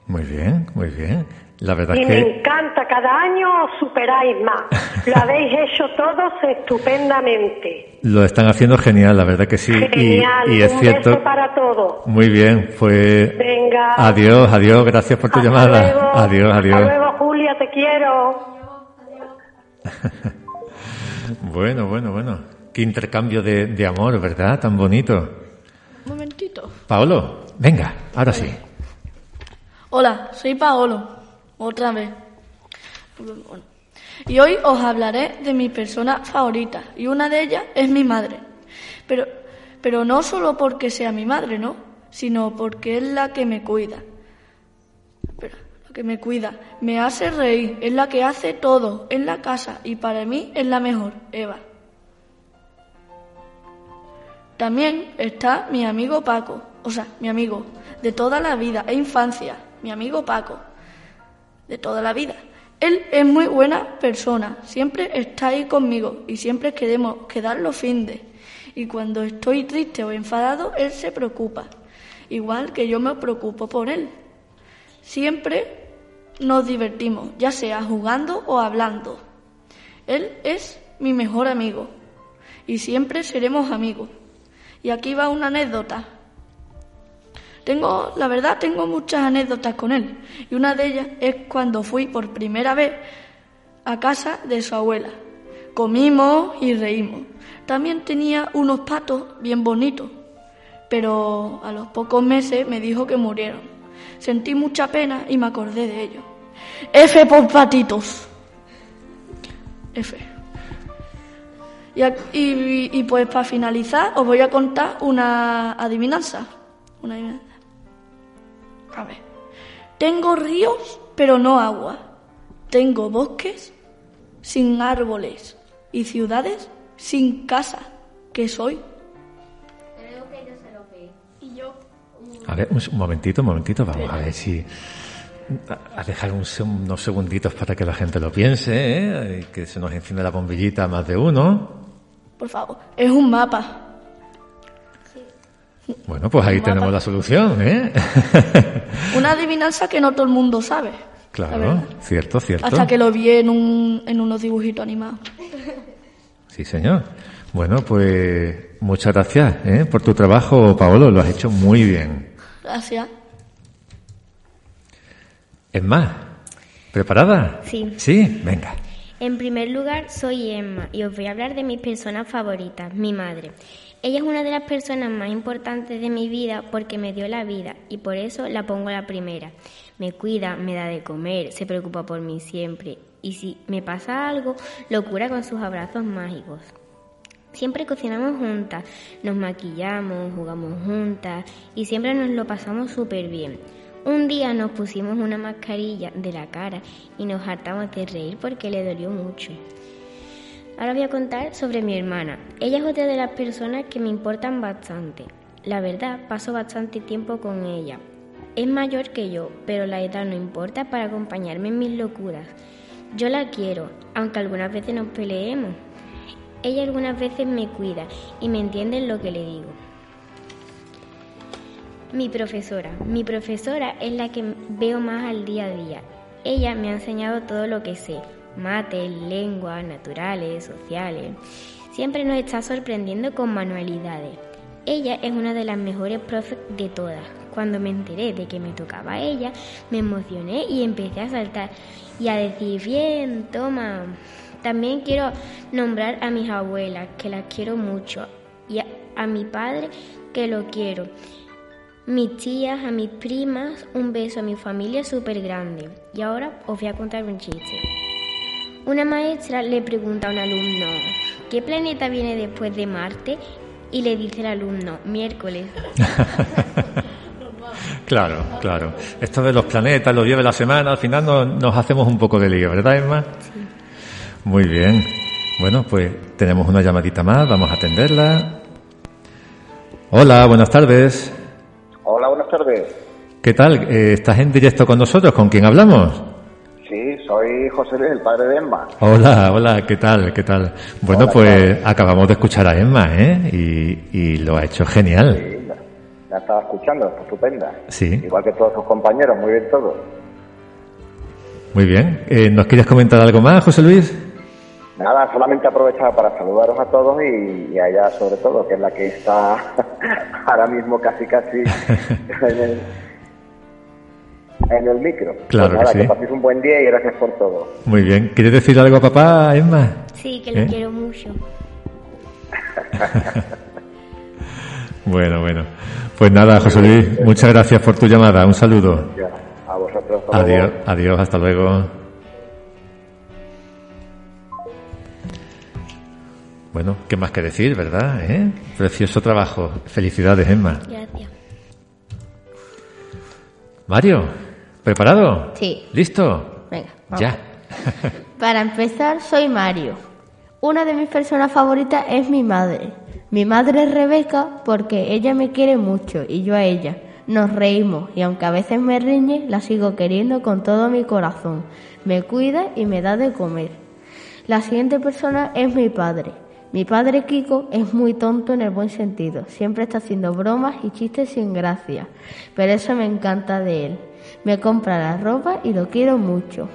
muy bien, muy bien. La verdad Y es me que encanta, cada año os superáis más. Lo habéis hecho todos estupendamente. lo están haciendo genial, la verdad que sí. Y- Genial, Y, es un cierto. beso para todos. Muy bien, pues. Venga. Adiós, adiós, gracias por tu Hasta llamada. luego. Adiós, adiós. Hasta luego, Julia, te quiero. Bueno, bueno, bueno. Qué intercambio de, de amor, ¿verdad? Tan bonito. Paolo, venga, ahora sí. Hola, soy Paolo. Otra vez. Y hoy os hablaré de mi persona favorita. Y una de ellas es mi madre. Pero, pero no solo porque sea mi madre, ¿no? Sino porque es la que me cuida. Espera, la que me cuida. Me hace reír. Es la que hace todo en la casa. Y para mí es la mejor, Eva. También está mi amigo Paco, o sea, mi amigo de toda la vida e infancia, mi amigo Paco, de toda la vida. Él es muy buena persona, siempre está ahí conmigo y siempre queremos quedarlo fin de. Y cuando estoy triste o enfadado, él se preocupa, igual que yo me preocupo por él. Siempre nos divertimos, ya sea jugando o hablando. Él es mi mejor amigo y siempre seremos amigos. Y aquí va una anécdota. Tengo, la verdad, tengo muchas anécdotas con él. Y una de ellas es cuando fui por primera vez a casa de su abuela. Comimos y reímos. También tenía unos patos bien bonitos. Pero a los pocos meses me dijo que murieron. Sentí mucha pena y me acordé de ellos. F por patitos. F. Y, y- y, pues para finalizar os voy a contar una adivinanza. Una adivinanza. A ver. Tengo ríos, pero no agua. Tengo bosques sin árboles y ciudades sin casa. ¿Qué soy? Y yo. A ver, un, un momentito, un momentito, vamos a ver si. A dejar un se- unos segunditos para que la gente lo piense, ¿eh? Que se nos encienda la bombillita a más de uno. Por favor. Es un mapa. Bueno, pues ahí mapa. tenemos la solución, ¿eh? Una adivinanza que no todo el mundo sabe. la claro, cierto, cierto. Hasta que lo vi en, un, en unos dibujitos animados. Sí, señor. Bueno, pues muchas gracias ¿eh? por tu trabajo, Paolo. Lo has hecho muy bien. Gracias. Es más, ¿preparada? Sí. Sí, venga. En primer lugar, soy Emma y os voy a hablar de mis personas favoritas, mi madre. Ella es una de las personas más importantes de mi vida porque me dio la vida y por eso la pongo la primera. Me cuida, me da de comer, se preocupa por mí siempre y si me pasa algo, lo cura con sus abrazos mágicos. Siempre cocinamos juntas, nos maquillamos, jugamos juntas y siempre nos lo pasamos súper bien. Un día nos pusimos una mascarilla de la cara y nos hartamos de reír porque le dolió mucho. Ahora voy a contar sobre mi hermana. Ella es otra de las personas que me importan bastante. La verdad, paso bastante tiempo con ella. Es mayor que yo, pero la edad no importa para acompañarme en mis locuras. Yo la quiero, aunque algunas veces nos peleemos. Ella algunas veces me cuida y me entiende en lo que le digo. Mi profesora. Mi profesora es la que veo más al día a día. Ella me ha enseñado todo lo que sé, mates, lenguas, naturales, sociales. Siempre nos está sorprendiendo con manualidades. Ella es una de las mejores profes de todas. Cuando me enteré de que me tocaba a ella, me emocioné y empecé a saltar y a decir, bien, toma. También quiero nombrar a mis abuelas, que las quiero mucho, y a, a mi padre, que lo quiero. Mis tías, a mis primas, un beso a mi familia súper grande. Y ahora os voy a contar un chiste. Una maestra le pregunta a un alumno, ¿qué planeta viene después de Marte? Y le dice el alumno, miércoles. Claro, claro. Esto de los planetas, los días de la semana, al final nos, nos hacemos un poco de lío, ¿verdad, Emma? Muy bien. Bueno, pues tenemos una llamadita más, vamos a atenderla. Hola, buenas tardes. Tardes. ¿Qué tal? Eh, ¿Estás en directo con nosotros? ¿Con quién hablamos? Sí, soy José Luis, el padre de Emma. Hola, hola, ¿qué tal? ¿Qué tal? Bueno, Hola, pues acabamos de escuchar a Emma, ¿eh? Y, y lo ha hecho genial. Sí, la, la estaba escuchando, está estupenda. Sí. Igual que todos sus compañeros, muy bien todo. Muy bien. Eh, ¿Nos quieres comentar algo más, José Luis? Nada, solamente aprovechaba para saludaros a todos y, y a ella sobre todo, que es la que está ahora mismo casi casi en el, en el micro. Claro Pues nada, que sí. paséis un buen día y gracias por todo. Muy bien. ¿Quieres decir algo a papá, Emma? Sí, que lo ¿Eh? quiero mucho. Bueno, bueno. Pues nada, José Luis, muchas gracias por tu llamada. Un saludo. Ya, a vosotros. hasta luego. Adiós, adiós, hasta luego. Bueno, ¿qué más que decir, verdad? ¿Eh? Precioso trabajo. Felicidades, Emma. Gracias. Mario, ¿preparado? Sí. ¿Listo? Venga, vamos. Ya. Para empezar, soy Mario. Una de mis personas favoritas es mi madre. Mi madre es Rebeca porque ella me quiere mucho y yo a ella. Nos reímos y aunque a veces me riñe, la sigo queriendo con todo mi corazón. Me cuida y me da de comer. La siguiente persona es mi padre. Mi padre Kiko es muy tonto en el buen sentido. Siempre está haciendo bromas y chistes sin gracia. Pero eso me encanta de él. Me compra la ropa y lo quiero mucho.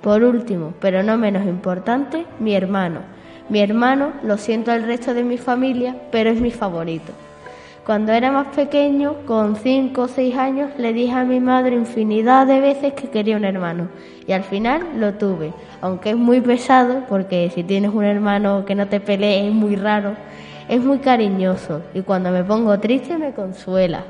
Por último, pero no menos importante, mi hermano. Mi hermano, lo siento al resto de mi familia, pero es mi favorito. Cuando era más pequeño, con cinco o seis años, le dije a mi madre infinidad de veces que quería un hermano. Y al final lo tuve, aunque es muy pesado, porque si tienes un hermano que no te pelee es muy raro, es muy cariñoso y cuando me pongo triste me consuela.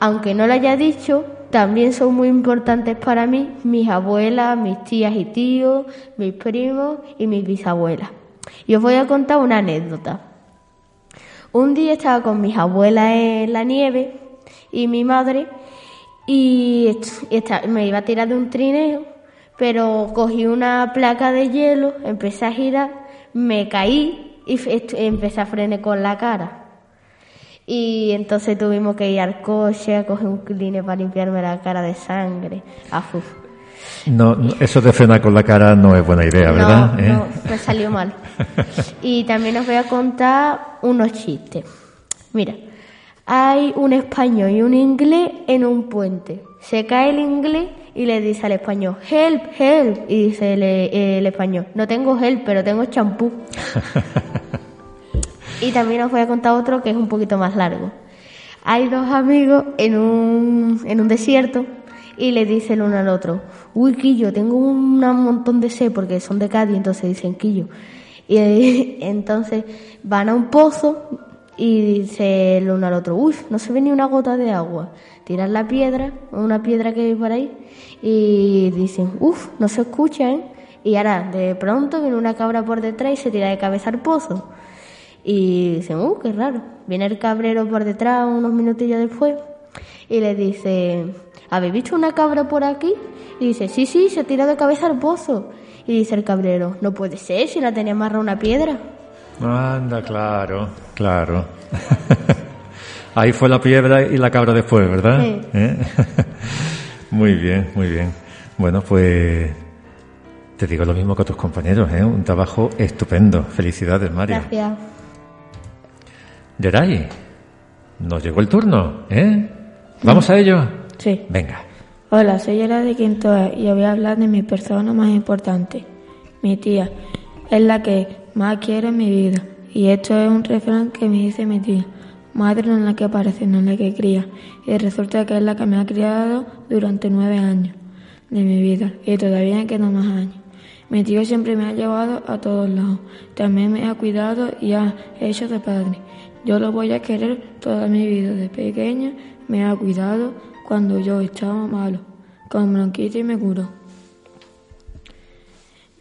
Aunque no lo haya dicho, también son muy importantes para mí mis abuelas, mis tías y tíos, mis primos y mis bisabuelas. Y os voy a contar una anécdota. Un día estaba con mis abuelas en la nieve y mi madre y, me iba a tirar de un trineo, pero cogí una placa de hielo, empecé a girar, me caí y empecé a frenar con la cara. Y entonces tuvimos que ir al coche a coger un cleaner para limpiarme la cara de sangre. Fu. No, no, eso de frenar con la cara no es buena idea, ¿verdad? No, ¿Eh? no, me salió mal. Y también os voy a contar unos chistes. Mira, hay un español y un inglés en un puente. Se cae el inglés y le dice al español, help, help. Y dice el, el español, no tengo help, pero tengo champú. Y también os voy a contar otro que es un poquito más largo. Hay dos amigos en un, en un desierto y le dice el uno al otro, uy, Quillo, tengo un montón de sed porque son de Cádiz, entonces dicen Quillo. Y entonces van a un pozo y dice el uno al otro, uy, no se ve ni una gota de agua. Tiran la piedra, una piedra que hay por ahí, y dicen, uff, no se escucha, ¿eh? Y ahora, de pronto, viene una cabra por detrás y se tira de cabeza al pozo. Y dicen, uh, qué raro. Viene el cabrero por detrás unos minutillos después y le dice, ¿habéis visto una cabra por aquí? Y dice, sí, sí, se tira de cabeza al pozo. Y dice el cabrero, no puede ser si la tenía amarrada una piedra. Anda, claro, claro. Ahí fue la piedra y la cabra después, ¿verdad? Sí. ¿Eh? muy bien, muy bien. Bueno, pues te digo lo mismo que a tus compañeros, ¿eh? Un trabajo estupendo. Felicidades, Mario. Gracias. Geray, nos llegó el turno, ¿eh? ¿Vamos a ello? Sí. Venga. Hola, soy Yara de Quinto E y voy a hablar de mi persona más importante, mi tía. Es la que más quiero en mi vida. Y esto es un refrán que me dice mi tía. Madre no es la que aparece, no es la que cría. Y resulta que es la que me ha criado durante nueve años de mi vida. Y todavía quedan más años. Mi tío siempre me ha llevado a todos lados. También me ha cuidado y ha hecho de padre. Yo lo voy a querer toda mi vida. De pequeña me ha cuidado cuando yo estaba malo, con bronquitis me curó.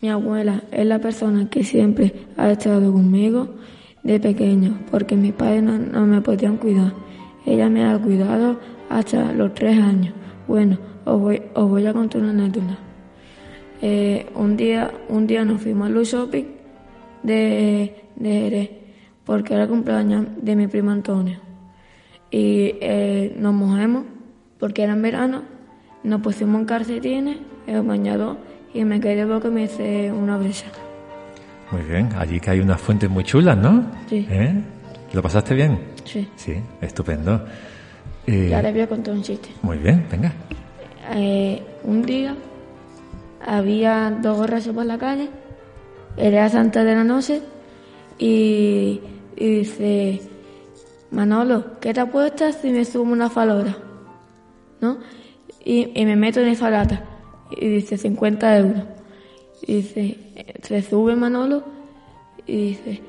Mi abuela es la persona que siempre ha estado conmigo de pequeño, porque mis padres no, me podían cuidar. Ella me ha cuidado hasta los tres años. Bueno, os voy, os voy a contar una anécdota. Eh, un día, un día nos fuimos al shopping de, de Jerez, porque era cumpleaños de mi primo Antonio. Y eh, nos mojamos, porque era en verano, nos pusimos en calcetines, el bañador, y me quedé porque me hice una brisa. Muy bien, allí que hay unas fuentes muy chulas, ¿no? Sí. ¿Eh? ¿Lo pasaste bien? Sí. Sí, estupendo. Eh, ya les voy a contar un chiste. Muy bien, venga. Eh, un día había dos gorras por la calle, era Santa de la Noche, y, y dice, Manolo, ¿qué te apuestas si me subo una falora? ¿No? Y, y me meto en esa lata y dice 50 euros. Y dice, se sube Manolo y dice,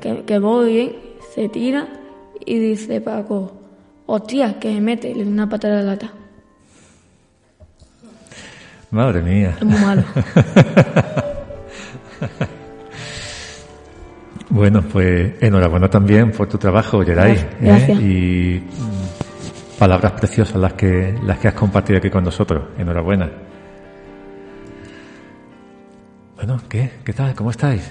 que, que voy bien, se tira y dice Paco, hostia, que me mete, le da una patada de lata. Madre mía. Es muy malo. bueno, pues enhorabuena también por tu trabajo, Geray. Gracias. ¿eh? Y palabras preciosas las que, las que has compartido aquí con nosotros. Enhorabuena. Bueno, ¿qué? ¿Qué tal? ¿Cómo estáis?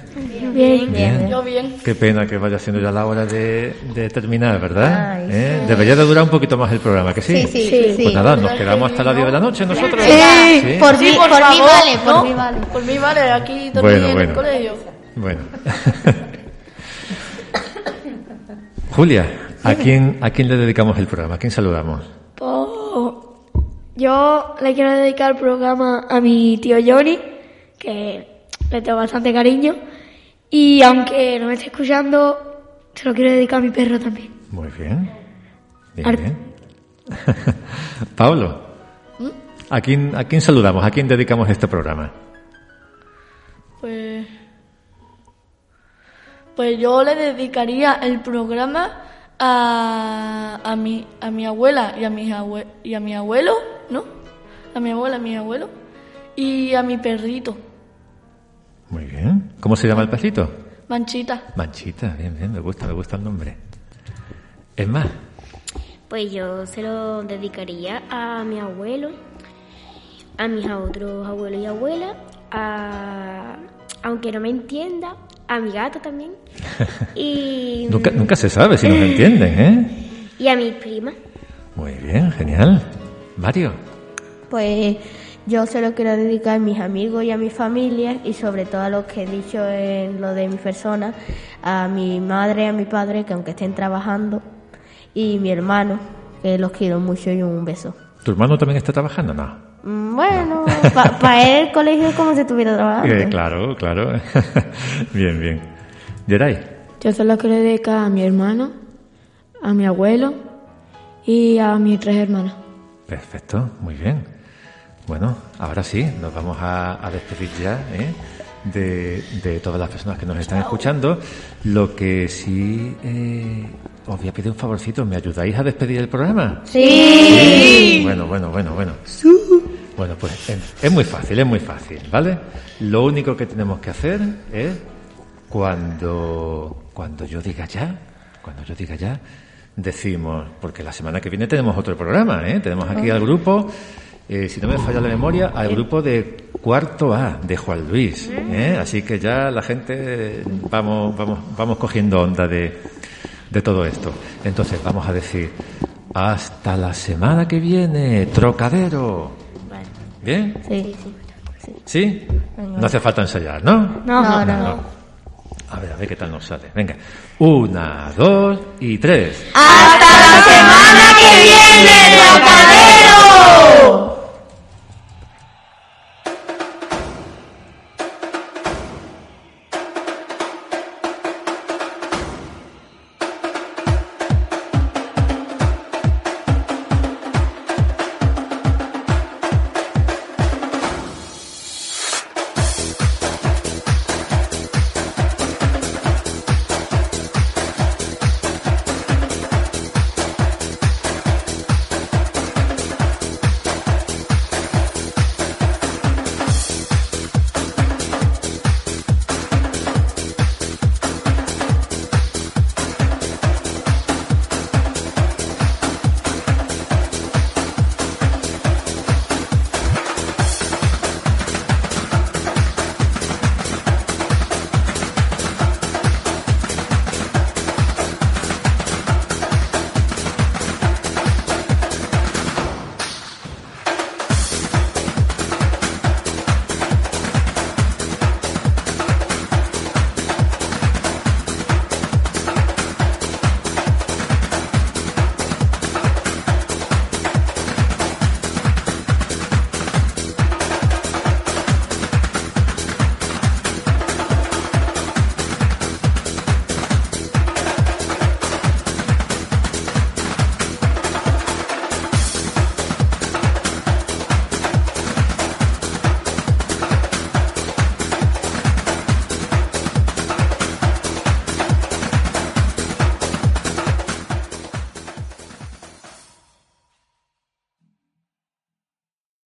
Bien, bien. Yo bien. Qué pena que vaya siendo ya la hora de, de terminar, ¿verdad? Ay, ¿Eh? sí. Debería de durar un poquito más el programa, ¿que sí? Sí, sí, sí, sí. Pues nada, nos quedamos hasta las 10 de la noche nosotros. Sí, ¿Sí? por, mí, por, mí favor, vale, por ¿no? mí vale. Por mí vale, aquí dormí Bueno, en bueno. el colegio. Bueno. Julia, ¿a quién, ¿a quién le dedicamos el programa? ¿A quién saludamos? Pues, yo le quiero dedicar el programa a mi tío Johnny, que le tengo bastante cariño. Y aunque no me esté escuchando, se lo quiero dedicar a mi perro también. Muy bien. Bien, Ar- bien. Pablo, ¿a quién, ¿a quién saludamos? ¿A quién dedicamos este programa? Pues, pues yo le dedicaría el programa a, a, mi, a mi abuela y a, mis abue- y a mi abuelo, ¿no? A mi abuela, a mi abuelo y a mi perrito, Muy bien. ¿Cómo se llama el perrito? Manchita. Manchita, bien, bien, me gusta, me gusta el nombre. Es más, Pues yo se lo dedicaría a mi abuelo, a mis otros abuelos y abuelas, a, aunque no me entienda, a mi gato también, y, nunca, nunca se sabe si nos entienden, ¿eh? y a mis primas. Muy bien, genial. Mario, Pues yo se lo quiero dedicar a mis amigos y a mi familia y sobre todo a los que he dicho en lo de mi persona, a mi madre y a mi padre que aunque estén trabajando y mi hermano, que los quiero mucho y un beso. ¿tu hermano también está trabajando? No. Mm, Bueno, para él el colegio es como si estuviera trabajando. Eh, claro, claro. bien, bien. Geray, Yo se lo quiero dedicar a mi hermano, a mi abuelo y a mis tres hermanas. perfecto, muy bien. Bueno, ahora sí, nos vamos a, a despedir ya ¿eh? de, de todas las personas que nos están escuchando. Lo que sí eh, os voy a pedir un favorcito, ¿me ayudáis a despedir el programa? Sí. Sí. Bueno, bueno, bueno, bueno. Bueno, pues es, es muy fácil, es muy fácil, ¿vale? Lo único que tenemos que hacer es cuando, cuando yo diga ya, cuando yo diga ya, decimos, porque la semana que viene tenemos otro programa, ¿eh? Tenemos aquí al grupo, eh, si no me falla la memoria, al grupo de cuarto A, de Juan Luis, ¿eh? Así que ya la gente, vamos, vamos, vamos cogiendo onda de, de todo esto. Entonces vamos a decir, hasta la semana que viene, trocadero. ¿Bien? Sí. ¿Sí? Sí. No hace falta ensayar, ¿no? No, no, no. A ver, a ver qué tal nos sale. Venga. Una, dos y tres. ¡Hasta la semana que viene, Trocadero!